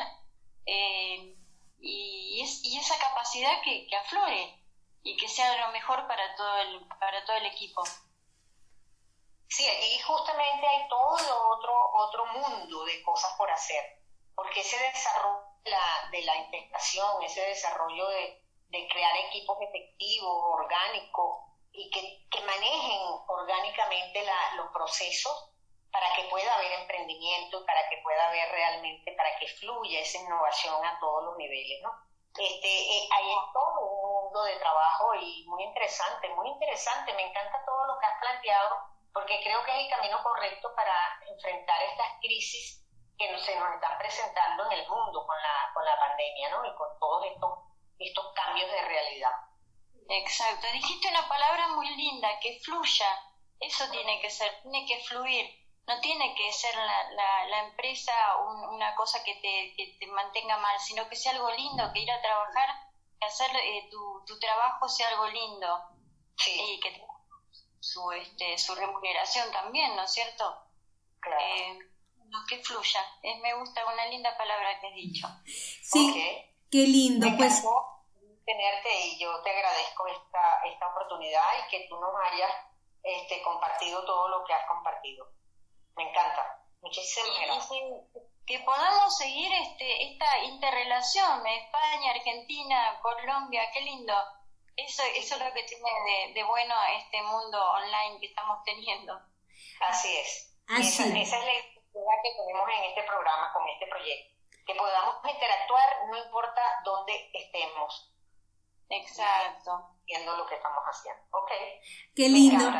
[SPEAKER 5] eh, y, y, esa capacidad que, que aflore y que sea lo mejor para todo el, para todo el equipo.
[SPEAKER 2] Sí, aquí justamente hay todo otro, otro mundo de cosas por hacer, porque ese desarrollo de la, de la integración, ese desarrollo de, crear equipos efectivos, orgánicos, y que, que manejen orgánicamente los procesos para que pueda haber emprendimiento, para que pueda haber realmente, para que fluya esa innovación a todos los niveles, ¿no? Este, eh, hay todo un mundo de trabajo y muy interesante, muy interesante. Me encanta todo lo que has planteado porque creo que es el camino correcto para enfrentar estas crisis que se nos están presentando en el mundo con la, con la pandemia ¿no? y con todos estos, estos cambios de realidad.
[SPEAKER 5] Exacto, dijiste una palabra muy linda, que fluya. Eso tiene que ser, tiene que fluir no tiene que ser la, la, empresa una cosa que te, te, mantenga mal, sino que sea algo lindo, que ir a trabajar, que hacer eh, tu, tu, trabajo sea algo lindo y que su, este, su remuneración también, ¿no es cierto?
[SPEAKER 2] Claro. Eh,
[SPEAKER 5] que fluya. Es, me gusta una linda palabra que has dicho.
[SPEAKER 1] Sí, qué lindo. pues
[SPEAKER 2] tenerte y yo te agradezco esta, esta oportunidad y que tú nos hayas este, compartido todo lo que has compartido. Me encanta. Muchísimas gracias.
[SPEAKER 5] que podamos seguir este, esta interrelación, España, Argentina, Colombia, qué lindo. Eso, eso es lo que tiene de, bueno este mundo online que estamos teniendo.
[SPEAKER 2] Así es. Esa, es la idea que tenemos en este programa, con este proyecto. Que podamos interactuar no importa dónde estemos.
[SPEAKER 5] Exacto.
[SPEAKER 2] Viendo lo que estamos haciendo. Ok.
[SPEAKER 1] Qué lindo.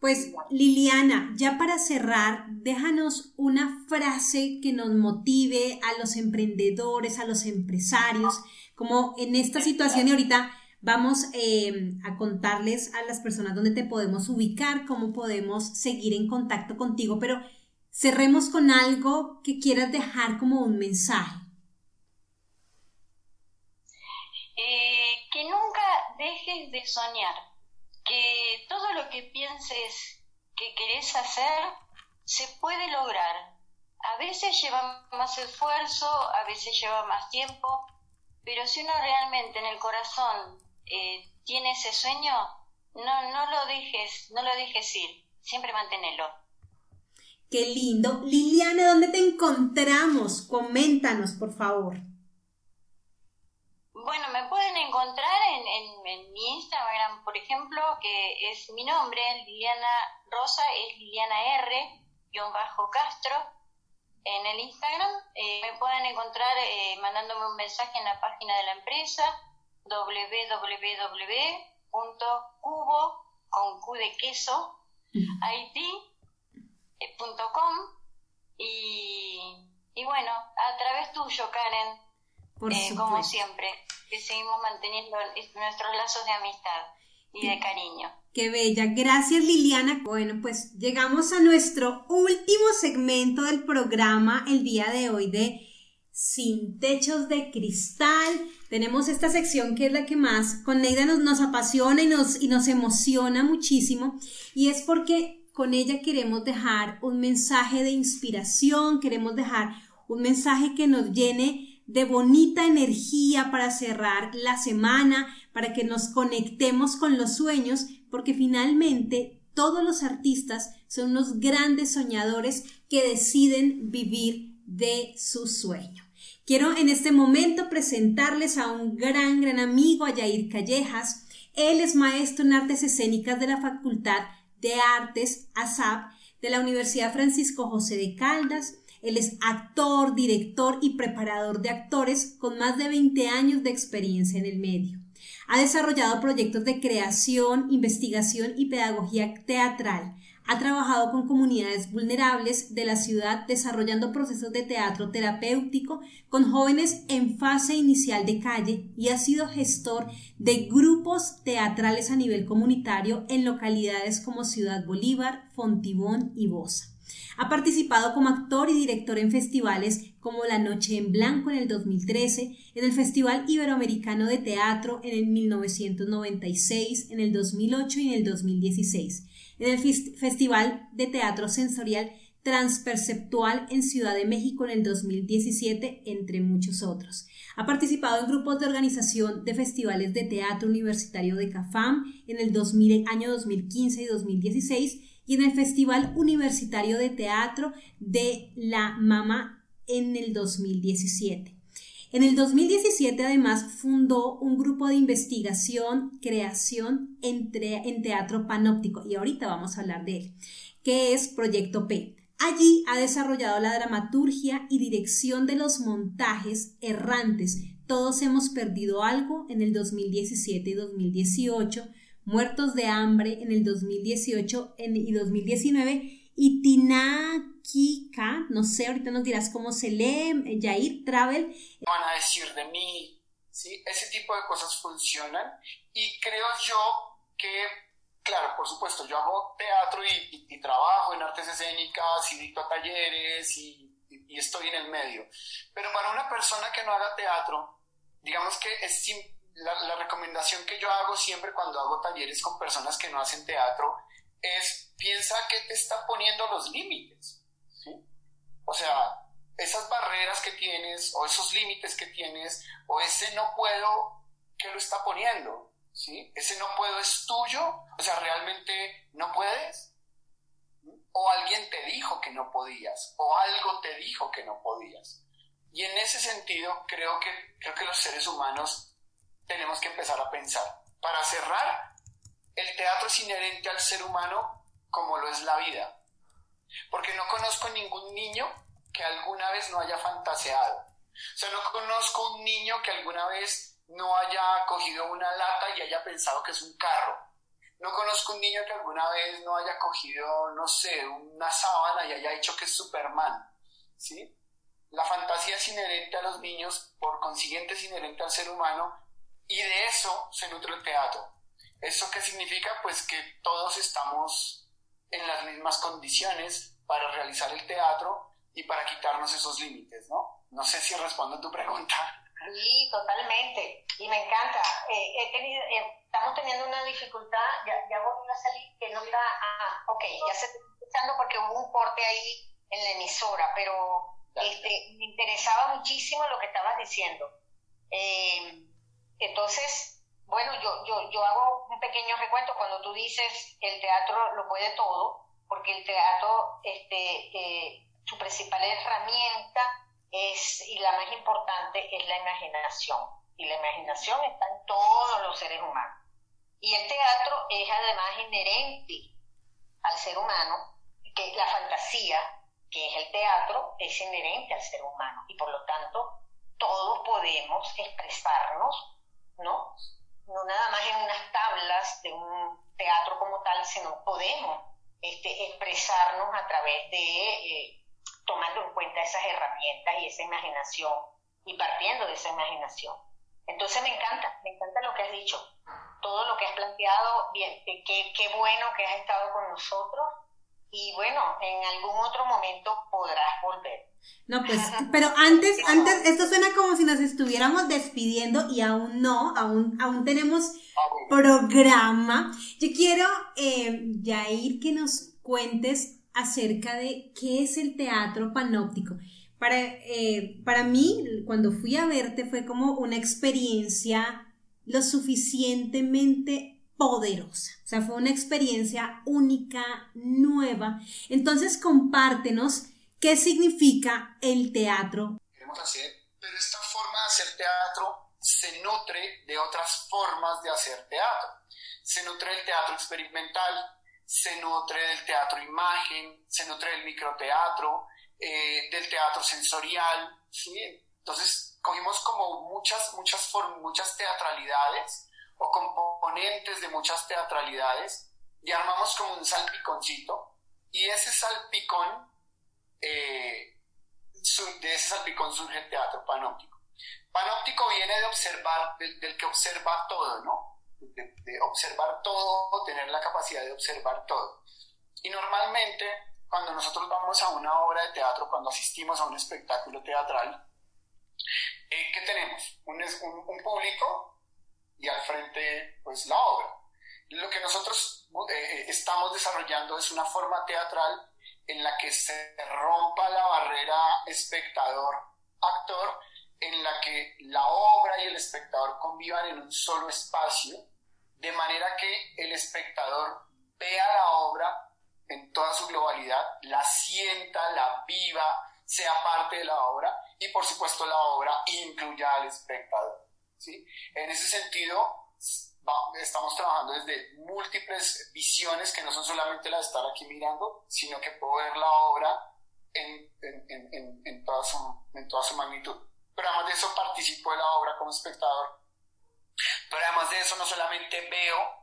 [SPEAKER 1] Pues Liliana, ya para cerrar, déjanos una frase que nos motive a los emprendedores, a los empresarios, como en esta situación y ahorita vamos eh, a contarles a las personas dónde te podemos ubicar, cómo podemos seguir en contacto contigo, pero cerremos con algo que quieras dejar como un mensaje.
[SPEAKER 5] Eh, que nunca dejes de soñar que todo lo que pienses que querés hacer se puede lograr. A veces lleva más esfuerzo, a veces lleva más tiempo, pero si uno realmente en el corazón eh, tiene ese sueño, no, no lo dejes, no lo dejes ir, siempre manténelo.
[SPEAKER 1] Qué lindo. Liliana, ¿dónde te encontramos? Coméntanos, por favor.
[SPEAKER 5] Bueno, me pueden encontrar en, en, mi Instagram, por ejemplo, que es mi nombre, Liliana Rosa, es Liliana R, guion bajo Castro, en el Instagram. Eh, me pueden encontrar eh, mandándome un mensaje en la página de la empresa, www.cubo, con Q de queso, y, y bueno, a través tuyo, Karen, eh, como siempre, que seguimos manteniendo nuestros lazos de amistad y de cariño.
[SPEAKER 1] Qué bella. Gracias Liliana. Bueno, pues llegamos a nuestro último segmento del programa el día de hoy de Sin Techos de Cristal. Tenemos esta sección que es la que más con Neida nos, nos apasiona y nos, y nos emociona muchísimo y es porque con ella queremos dejar un mensaje de inspiración, queremos dejar un mensaje que nos llene de bonita energía para cerrar la semana, para que nos conectemos con los sueños, porque finalmente todos los artistas son unos grandes soñadores que deciden vivir de su sueño. Quiero en este momento presentarles a un gran, gran amigo, a Yair Callejas. Él es maestro en artes escénicas de la Facultad de Artes, ASAP, de la Universidad Francisco José de Caldas, él es actor, director y preparador de actores con más de 20 años de experiencia en el medio. Ha desarrollado proyectos de creación, investigación y pedagogía teatral. Ha trabajado con comunidades vulnerables de la ciudad desarrollando procesos de teatro terapéutico con jóvenes en fase inicial de calle y ha sido gestor de grupos teatrales a nivel comunitario en localidades como Ciudad Bolívar, Fontibón y Bosa. Ha participado como actor y director en festivales como La Noche en Blanco en el 2013, en el Festival Iberoamericano de Teatro en el 1996, en el 2008 y en el 2016, en el Festival de Teatro Sensorial Transperceptual en Ciudad de México en el 2017, entre muchos otros. Ha participado en grupos de organización de festivales de teatro universitario de CAFAM en el 2000, año 2015 y 2016 y en el Festival Universitario de Teatro de La Mama en el 2017. En el 2017 además fundó un grupo de investigación, creación en, en teatro panóptico y ahorita vamos a hablar de él, que es Proyecto P. Allí ha desarrollado la dramaturgia y dirección de los montajes errantes. Todos hemos perdido algo en el 2017 y 2018 muertos de hambre en el 2018 y 2019 y Tinakika, no sé, ahorita nos dirás cómo se lee, Jair Travel.
[SPEAKER 6] Van a decir de mí, ¿sí? Ese tipo de cosas funcionan y creo yo que, claro, por supuesto, yo hago teatro y, trabajo en artes escénicas y dicto talleres y, estoy en el medio, pero para una persona que no haga teatro, digamos que es simple la, recomendación que yo hago siempre cuando hago talleres con personas que no hacen teatro es piensa que te está poniendo los límites. ¿sí? O sea, esas barreras que tienes o esos límites que tienes o ese no puedo que lo está poniendo. ¿sí? Ese no puedo es tuyo. O sea, realmente no puedes. o alguien te dijo que no podías, o algo te dijo que no podías. Y en ese sentido, creo que, creo que los seres humanos tenemos que empezar a pensar. Para cerrar, el teatro es inherente al ser humano como lo es la vida. Porque no conozco ningún niño que alguna vez no haya fantaseado. O sea, no conozco un niño que alguna vez no haya cogido una lata y haya pensado que es un carro. No conozco un niño que alguna vez no haya cogido, no sé, una sábana y haya dicho que es Superman. ¿Sí? La fantasía es inherente a los niños, por consiguiente es inherente al ser humano, y de eso se nutre el teatro. ¿Eso qué significa? Pues que todos estamos en las mismas condiciones para realizar el teatro y para quitarnos esos límites, ¿no? No sé si respondo a tu pregunta.
[SPEAKER 2] Sí, totalmente. Y me encanta. Eh, he tenido, eh, estamos teniendo una dificultad, ya, ya voy a salir, que no está... Ah, ok, ya se está escuchando porque hubo un corte ahí en la emisora, pero este, me interesaba muchísimo lo que estabas diciendo. Eh, entonces, bueno, yo, yo, yo hago un pequeño recuento cuando tú dices el teatro lo puede todo, porque el teatro, este, eh, su principal herramienta es, y la más importante, es la imaginación. Y la imaginación está en todos los seres humanos. Y el teatro es además inherente al ser humano, que la fantasía, que es el teatro, es inherente al ser humano. Y por lo tanto, todos podemos expresarnos, ¿no? No nada más en unas tablas de un teatro como tal, sino podemos este, expresarnos a través de, eh, tomando en cuenta esas herramientas y esa imaginación y partiendo de esa imaginación. Entonces me encanta, me encanta lo que has dicho, todo lo que has planteado, bien, qué, qué bueno que has estado con nosotros y bueno, en algún otro momento podrás volver.
[SPEAKER 1] No, pues, pero antes, antes, esto suena como si nos estuviéramos despidiendo y aún no, aún, aún tenemos programa. Yo quiero, eh, Yair, que nos cuentes acerca de qué es el teatro panóptico. Para, eh, para mí, cuando fui a verte, fue como una experiencia lo suficientemente poderosa. O sea, fue una experiencia única, nueva. Entonces, compártenos qué significa el teatro.
[SPEAKER 6] Queremos hacer, pero esta forma de hacer teatro se nutre de otras formas de hacer teatro. Se nutre del teatro experimental, se nutre del teatro imagen, se nutre del microteatro, eh, del teatro sensorial. Entonces cogimos como muchas, muchas, muchas teatralidades o componentes de muchas teatralidades y armamos como un salpiconcito y ese salpicón, eh, de ese salpicón surge el teatro panóptico. Panóptico viene de observar, del, que observa todo, ¿no? De, observar todo, tener la capacidad de observar todo. Y normalmente, cuando nosotros vamos a una obra de teatro, cuando asistimos a un espectáculo teatral, eh, ¿qué tenemos? Un público y al frente pues la obra. Lo que nosotros eh, eh, estamos desarrollando es una forma teatral en la que se rompa la barrera espectador-actor, en la que la obra y el espectador convivan en un solo espacio, de manera que el espectador vea la obra en toda su globalidad, la sienta, la viva, sea parte de la obra y por supuesto la obra incluya al espectador. ¿Sí? En ese sentido, estamos trabajando desde múltiples visiones que no son solamente la de estar aquí mirando, sino que puedo ver la obra en, en, en, toda, su, en toda su magnitud. Pero además de eso participo de la obra como espectador. Pero además de eso no solamente veo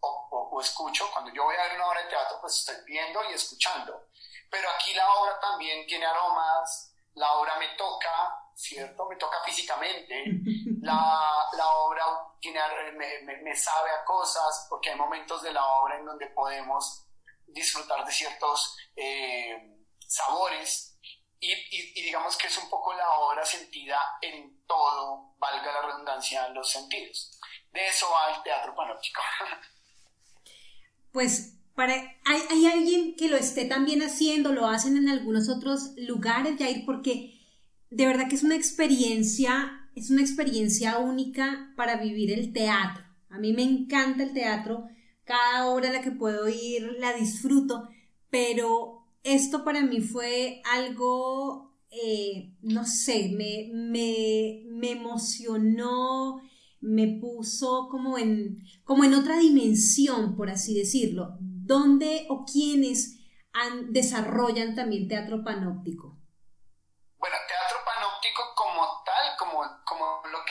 [SPEAKER 6] o, o, escucho, cuando yo voy a ver una obra de teatro pues estoy viendo y escuchando. Pero aquí la obra también tiene aromas, la obra me toca, ¿cierto? Me toca físicamente, la, la obra tiene, me, me, sabe a cosas, porque hay momentos de la obra en donde podemos disfrutar de ciertos eh, sabores y, y, digamos que es un poco la obra sentida en todo, valga la redundancia, los sentidos. De eso va el teatro panóptico.
[SPEAKER 1] Pues para, hay, hay, alguien que lo esté también haciendo, lo hacen en algunos otros lugares, Jair, porque de verdad que es una experiencia, es una experiencia única para vivir el teatro. A mí me encanta el teatro, cada obra a la que puedo ir la disfruto, pero esto para mí fue algo, eh, no sé, me, me, me emocionó, me puso como en, como en otra dimensión, por así decirlo. ¿Dónde o quiénes han, desarrollan también teatro panóptico?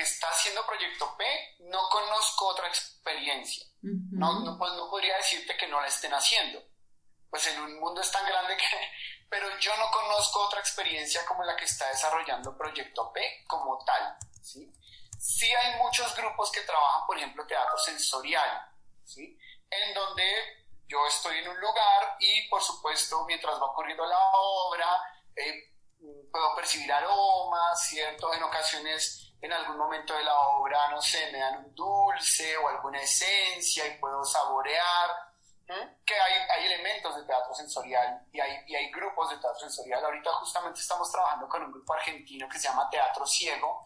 [SPEAKER 6] Está haciendo Proyecto P, no conozco otra experiencia. no, no, pues, no podría decirte que no la estén haciendo. Pues en un mundo es tan grande que... Pero yo no conozco otra experiencia como la que está desarrollando Proyecto P como tal. ¿sí? Sí hay muchos grupos que trabajan, por ejemplo, teatro sensorial, ¿sí? En donde yo estoy en un lugar y, por supuesto, mientras va ocurriendo la obra, eh, puedo percibir aromas, ¿cierto? En ocasiones, en algún momento de la obra, no sé, me dan un dulce o alguna esencia y puedo saborear. Que hay, hay, elementos de teatro sensorial y hay, y hay grupos de teatro sensorial. Ahorita justamente estamos trabajando con un grupo argentino que se llama Teatro Ciego,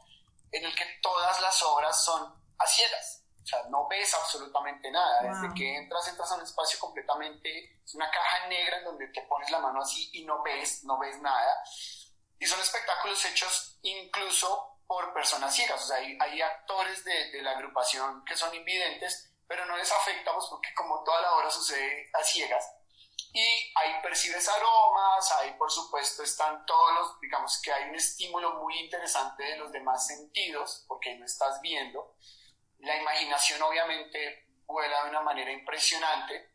[SPEAKER 6] en el que todas las obras son a ciegas. O sea, no ves absolutamente nada. Desde que entras, entras a un espacio completamente, es una caja negra en donde te pones la mano así y no ves, no ves nada. Y son espectáculos hechos incluso por personas ciegas. O sea, hay, hay actores de, de, la agrupación que son invidentes, pero no les afecta, pues porque como toda la obra sucede a ciegas, y ahí percibes aromas, ahí por supuesto están todos los, digamos que hay un estímulo muy interesante de los demás sentidos, porque no estás viendo. La imaginación obviamente vuela de una manera impresionante,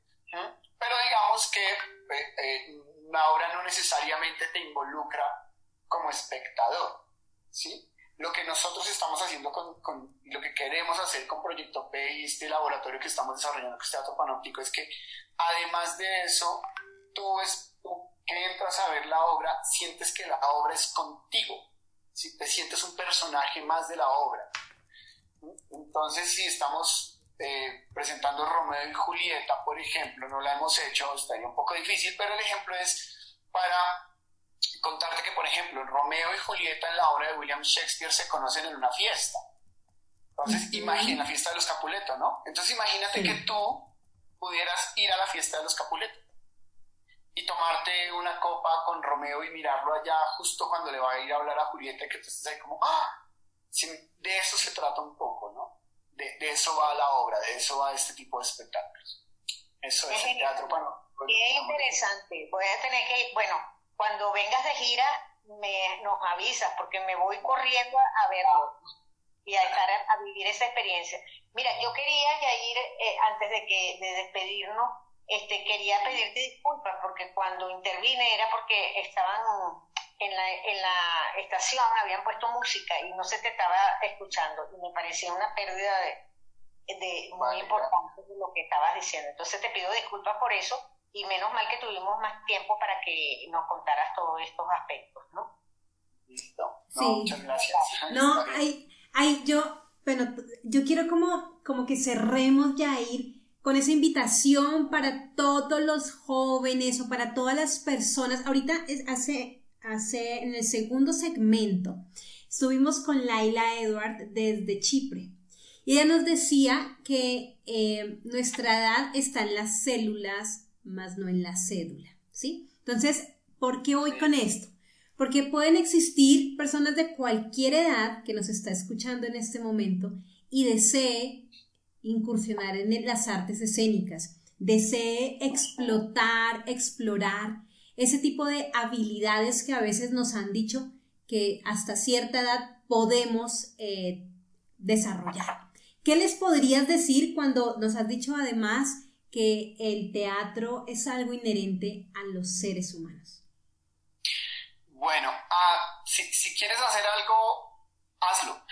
[SPEAKER 6] pero digamos que eh, eh, una obra no necesariamente te involucra como espectador, ¿sí? Lo que nosotros estamos haciendo con, lo que queremos hacer con Proyecto P y este laboratorio que estamos desarrollando, que es Teatro Panóptico, es que Además de eso, tú, es, que entras a ver la obra, sientes que la obra es contigo, si te sientes un personaje más de la obra. Entonces, si estamos eh, presentando Romeo y Julieta, por ejemplo, no la hemos hecho, estaría un poco difícil, pero el ejemplo es para contarte que, por ejemplo, Romeo y Julieta en la obra de William Shakespeare se conocen en una fiesta. Entonces, imagina la fiesta de los Capuletos, ¿no? Entonces, imagínate que tú pudieras ir a la fiesta de los Capuletos y tomarte una copa con Romeo y mirarlo allá justo cuando le va a ir a hablar a Julieta, que tú estés ahí como, ¡ah! de eso se trata un poco, ¿no? De, de, eso va la obra, de eso va este tipo de espectáculos. Eso es, el teatro bueno,
[SPEAKER 2] Qué interesante. Voy a tener que, bueno, cuando vengas de gira, me, nos avisas, porque me voy corriendo a verlo y a estar a, vivir esa experiencia. Mira, yo quería, Yair, eh, antes de que de despedirnos, este, quería pedirte disculpas porque cuando intervine era porque estaban en la, en la estación, habían puesto música y no se te estaba escuchando y me parecía una pérdida de, de muy importante de lo que estabas diciendo. Entonces te pido disculpas por eso y menos mal que tuvimos más tiempo para que nos contaras todos estos aspectos, ¿no?
[SPEAKER 6] Listo.
[SPEAKER 1] sí.
[SPEAKER 6] Muchas gracias.
[SPEAKER 1] No, hay, Ay, yo, bueno, yo quiero como, como que cerremos ya ir con esa invitación para todos los jóvenes o para todas las personas. Ahorita es, hace, hace en el segundo segmento estuvimos con Laila Edward desde Chipre. Y ella nos decía que eh, nuestra edad está en las células, más no en la cédula, ¿sí? Entonces, ¿por qué voy con esto? porque pueden existir personas de cualquier edad que nos está escuchando en este momento y desee incursionar en las artes escénicas, desee explotar, explorar ese tipo de habilidades que a veces nos han dicho que hasta cierta edad podemos eh, desarrollar. ¿Qué les podrías decir cuando nos has dicho además que el teatro es algo inherente a los seres humanos?
[SPEAKER 6] Bueno, ah, si, si, quieres hacer algo, hazlo.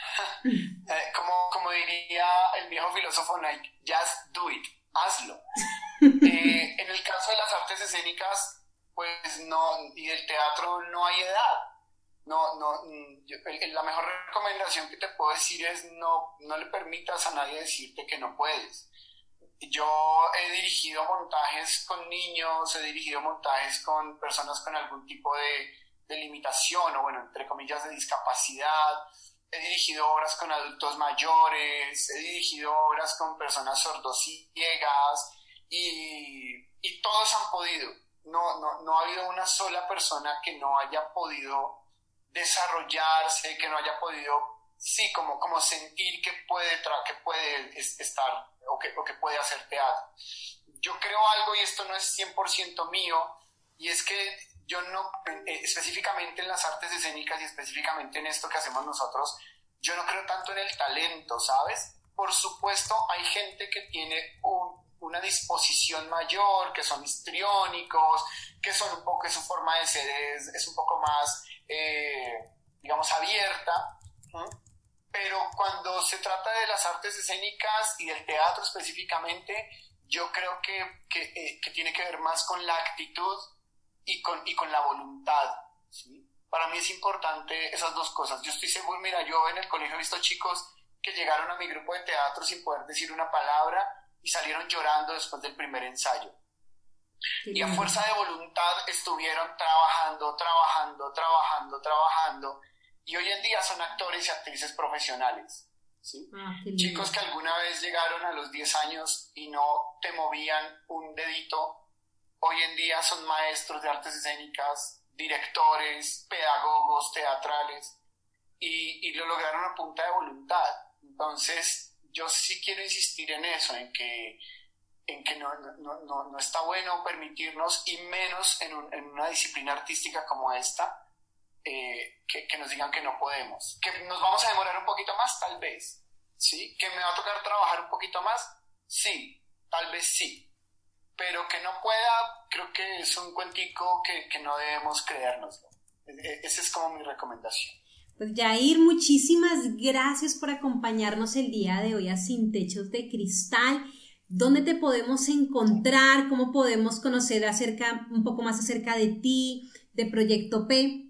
[SPEAKER 6] eh, como, como diría el viejo filósofo Nike, just do it, hazlo. Eh, en el caso de las artes escénicas, pues no, y del teatro no hay edad. No, no, yo, la mejor recomendación que te puedo decir es no, no le permitas a nadie decirte que no puedes. Yo he dirigido montajes con niños, he dirigido montajes con personas con algún tipo de, de limitación o bueno, entre comillas, de discapacidad. He dirigido obras con adultos mayores, he dirigido obras con personas sordociegas y, y todos han podido. no, no, no ha habido una sola persona que no haya podido desarrollarse, que no haya podido, sí, como, como sentir que puede, que puede estar o que, o que puede hacer teatro. Yo creo algo, y esto no es 100% mío, y es que yo no, eh, específicamente en las artes escénicas y específicamente en esto que hacemos nosotros, yo no creo tanto en el talento, ¿sabes? Por supuesto, hay gente que tiene una disposición mayor, que son histriónicos, que son un poco, que su forma de ser es, un poco más, eh, digamos, abierta. Pero cuando se trata de las artes escénicas y del teatro específicamente, yo creo que, que, eh, que tiene que ver más con la actitud y con, y con la voluntad. ¿sí? Para mí es importante esas dos cosas. Yo estoy seguro, mira, yo en el colegio he visto chicos que llegaron a mi grupo de teatro sin poder decir una palabra y salieron llorando después del primer ensayo. Y a fuerza de voluntad estuvieron trabajando, trabajando, trabajando, trabajando. Y hoy en día son actores y actrices profesionales. ¿sí? Ah, chicos que alguna vez llegaron a los 10 años y no te movían un dedito hoy en día son maestros de artes escénicas, directores, pedagogos teatrales y, lo lograron a punta de voluntad. Entonces, yo sí quiero insistir en eso, en que, en que no, no, está bueno permitirnos, y menos en, una disciplina artística como esta, eh, que, nos digan que no podemos. Que nos vamos a demorar un poquito más, tal vez. ¿Sí? Que me va a tocar trabajar un poquito más, sí, tal vez sí pero que no pueda, creo que es un cuentico que, que no debemos creernos. E, e, esa es como mi recomendación.
[SPEAKER 1] Pues Jair, muchísimas gracias por acompañarnos el día de hoy a Sin Techos de Cristal. ¿Dónde te podemos encontrar? ¿Cómo podemos conocer acerca, un poco más acerca de ti, de Proyecto P?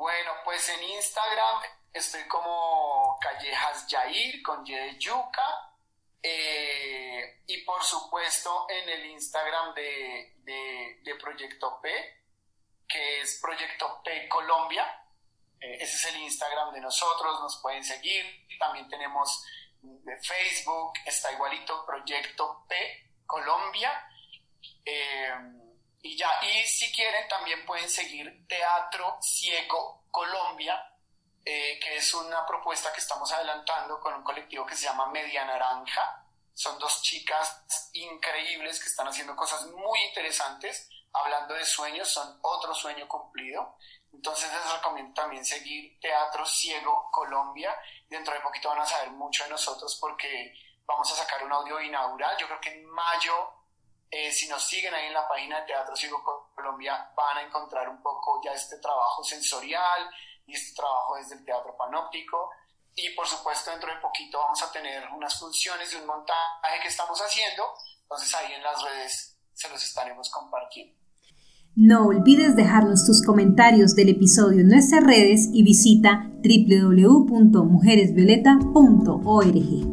[SPEAKER 6] Bueno, pues en Instagram estoy como Callejas Jair con Y de Yuca eh, y por supuesto en el Instagram de, de, Proyecto P, que es Proyecto P Colombia. Eh, ese es el Instagram de nosotros, nos pueden seguir. También tenemos de Facebook, está igualito Proyecto P Colombia. Eh, y ya, y si quieren también pueden seguir Teatro Ciego Colombia eh, que es una propuesta que estamos adelantando con un colectivo que se llama Media Naranja. Son dos chicas increíbles que están haciendo cosas muy interesantes. Hablando de sueños, son otro sueño cumplido. Entonces les recomiendo también seguir Teatro Ciego Colombia. Dentro de poquito van a saber mucho de nosotros porque vamos a sacar un audio inaugural. Yo creo que en mayo eh, si nos siguen ahí en la página de Teatro Ciego Colombia, van a encontrar un poco ya este trabajo sensorial, y este trabajo desde el teatro panóptico. Y por supuesto dentro de poquito vamos a tener unas funciones de un montaje que estamos haciendo, entonces ahí en las redes se los estaremos compartiendo.
[SPEAKER 1] No olvides dejarnos tus comentarios del episodio en nuestras redes y visita www.mujeresvioleta.org.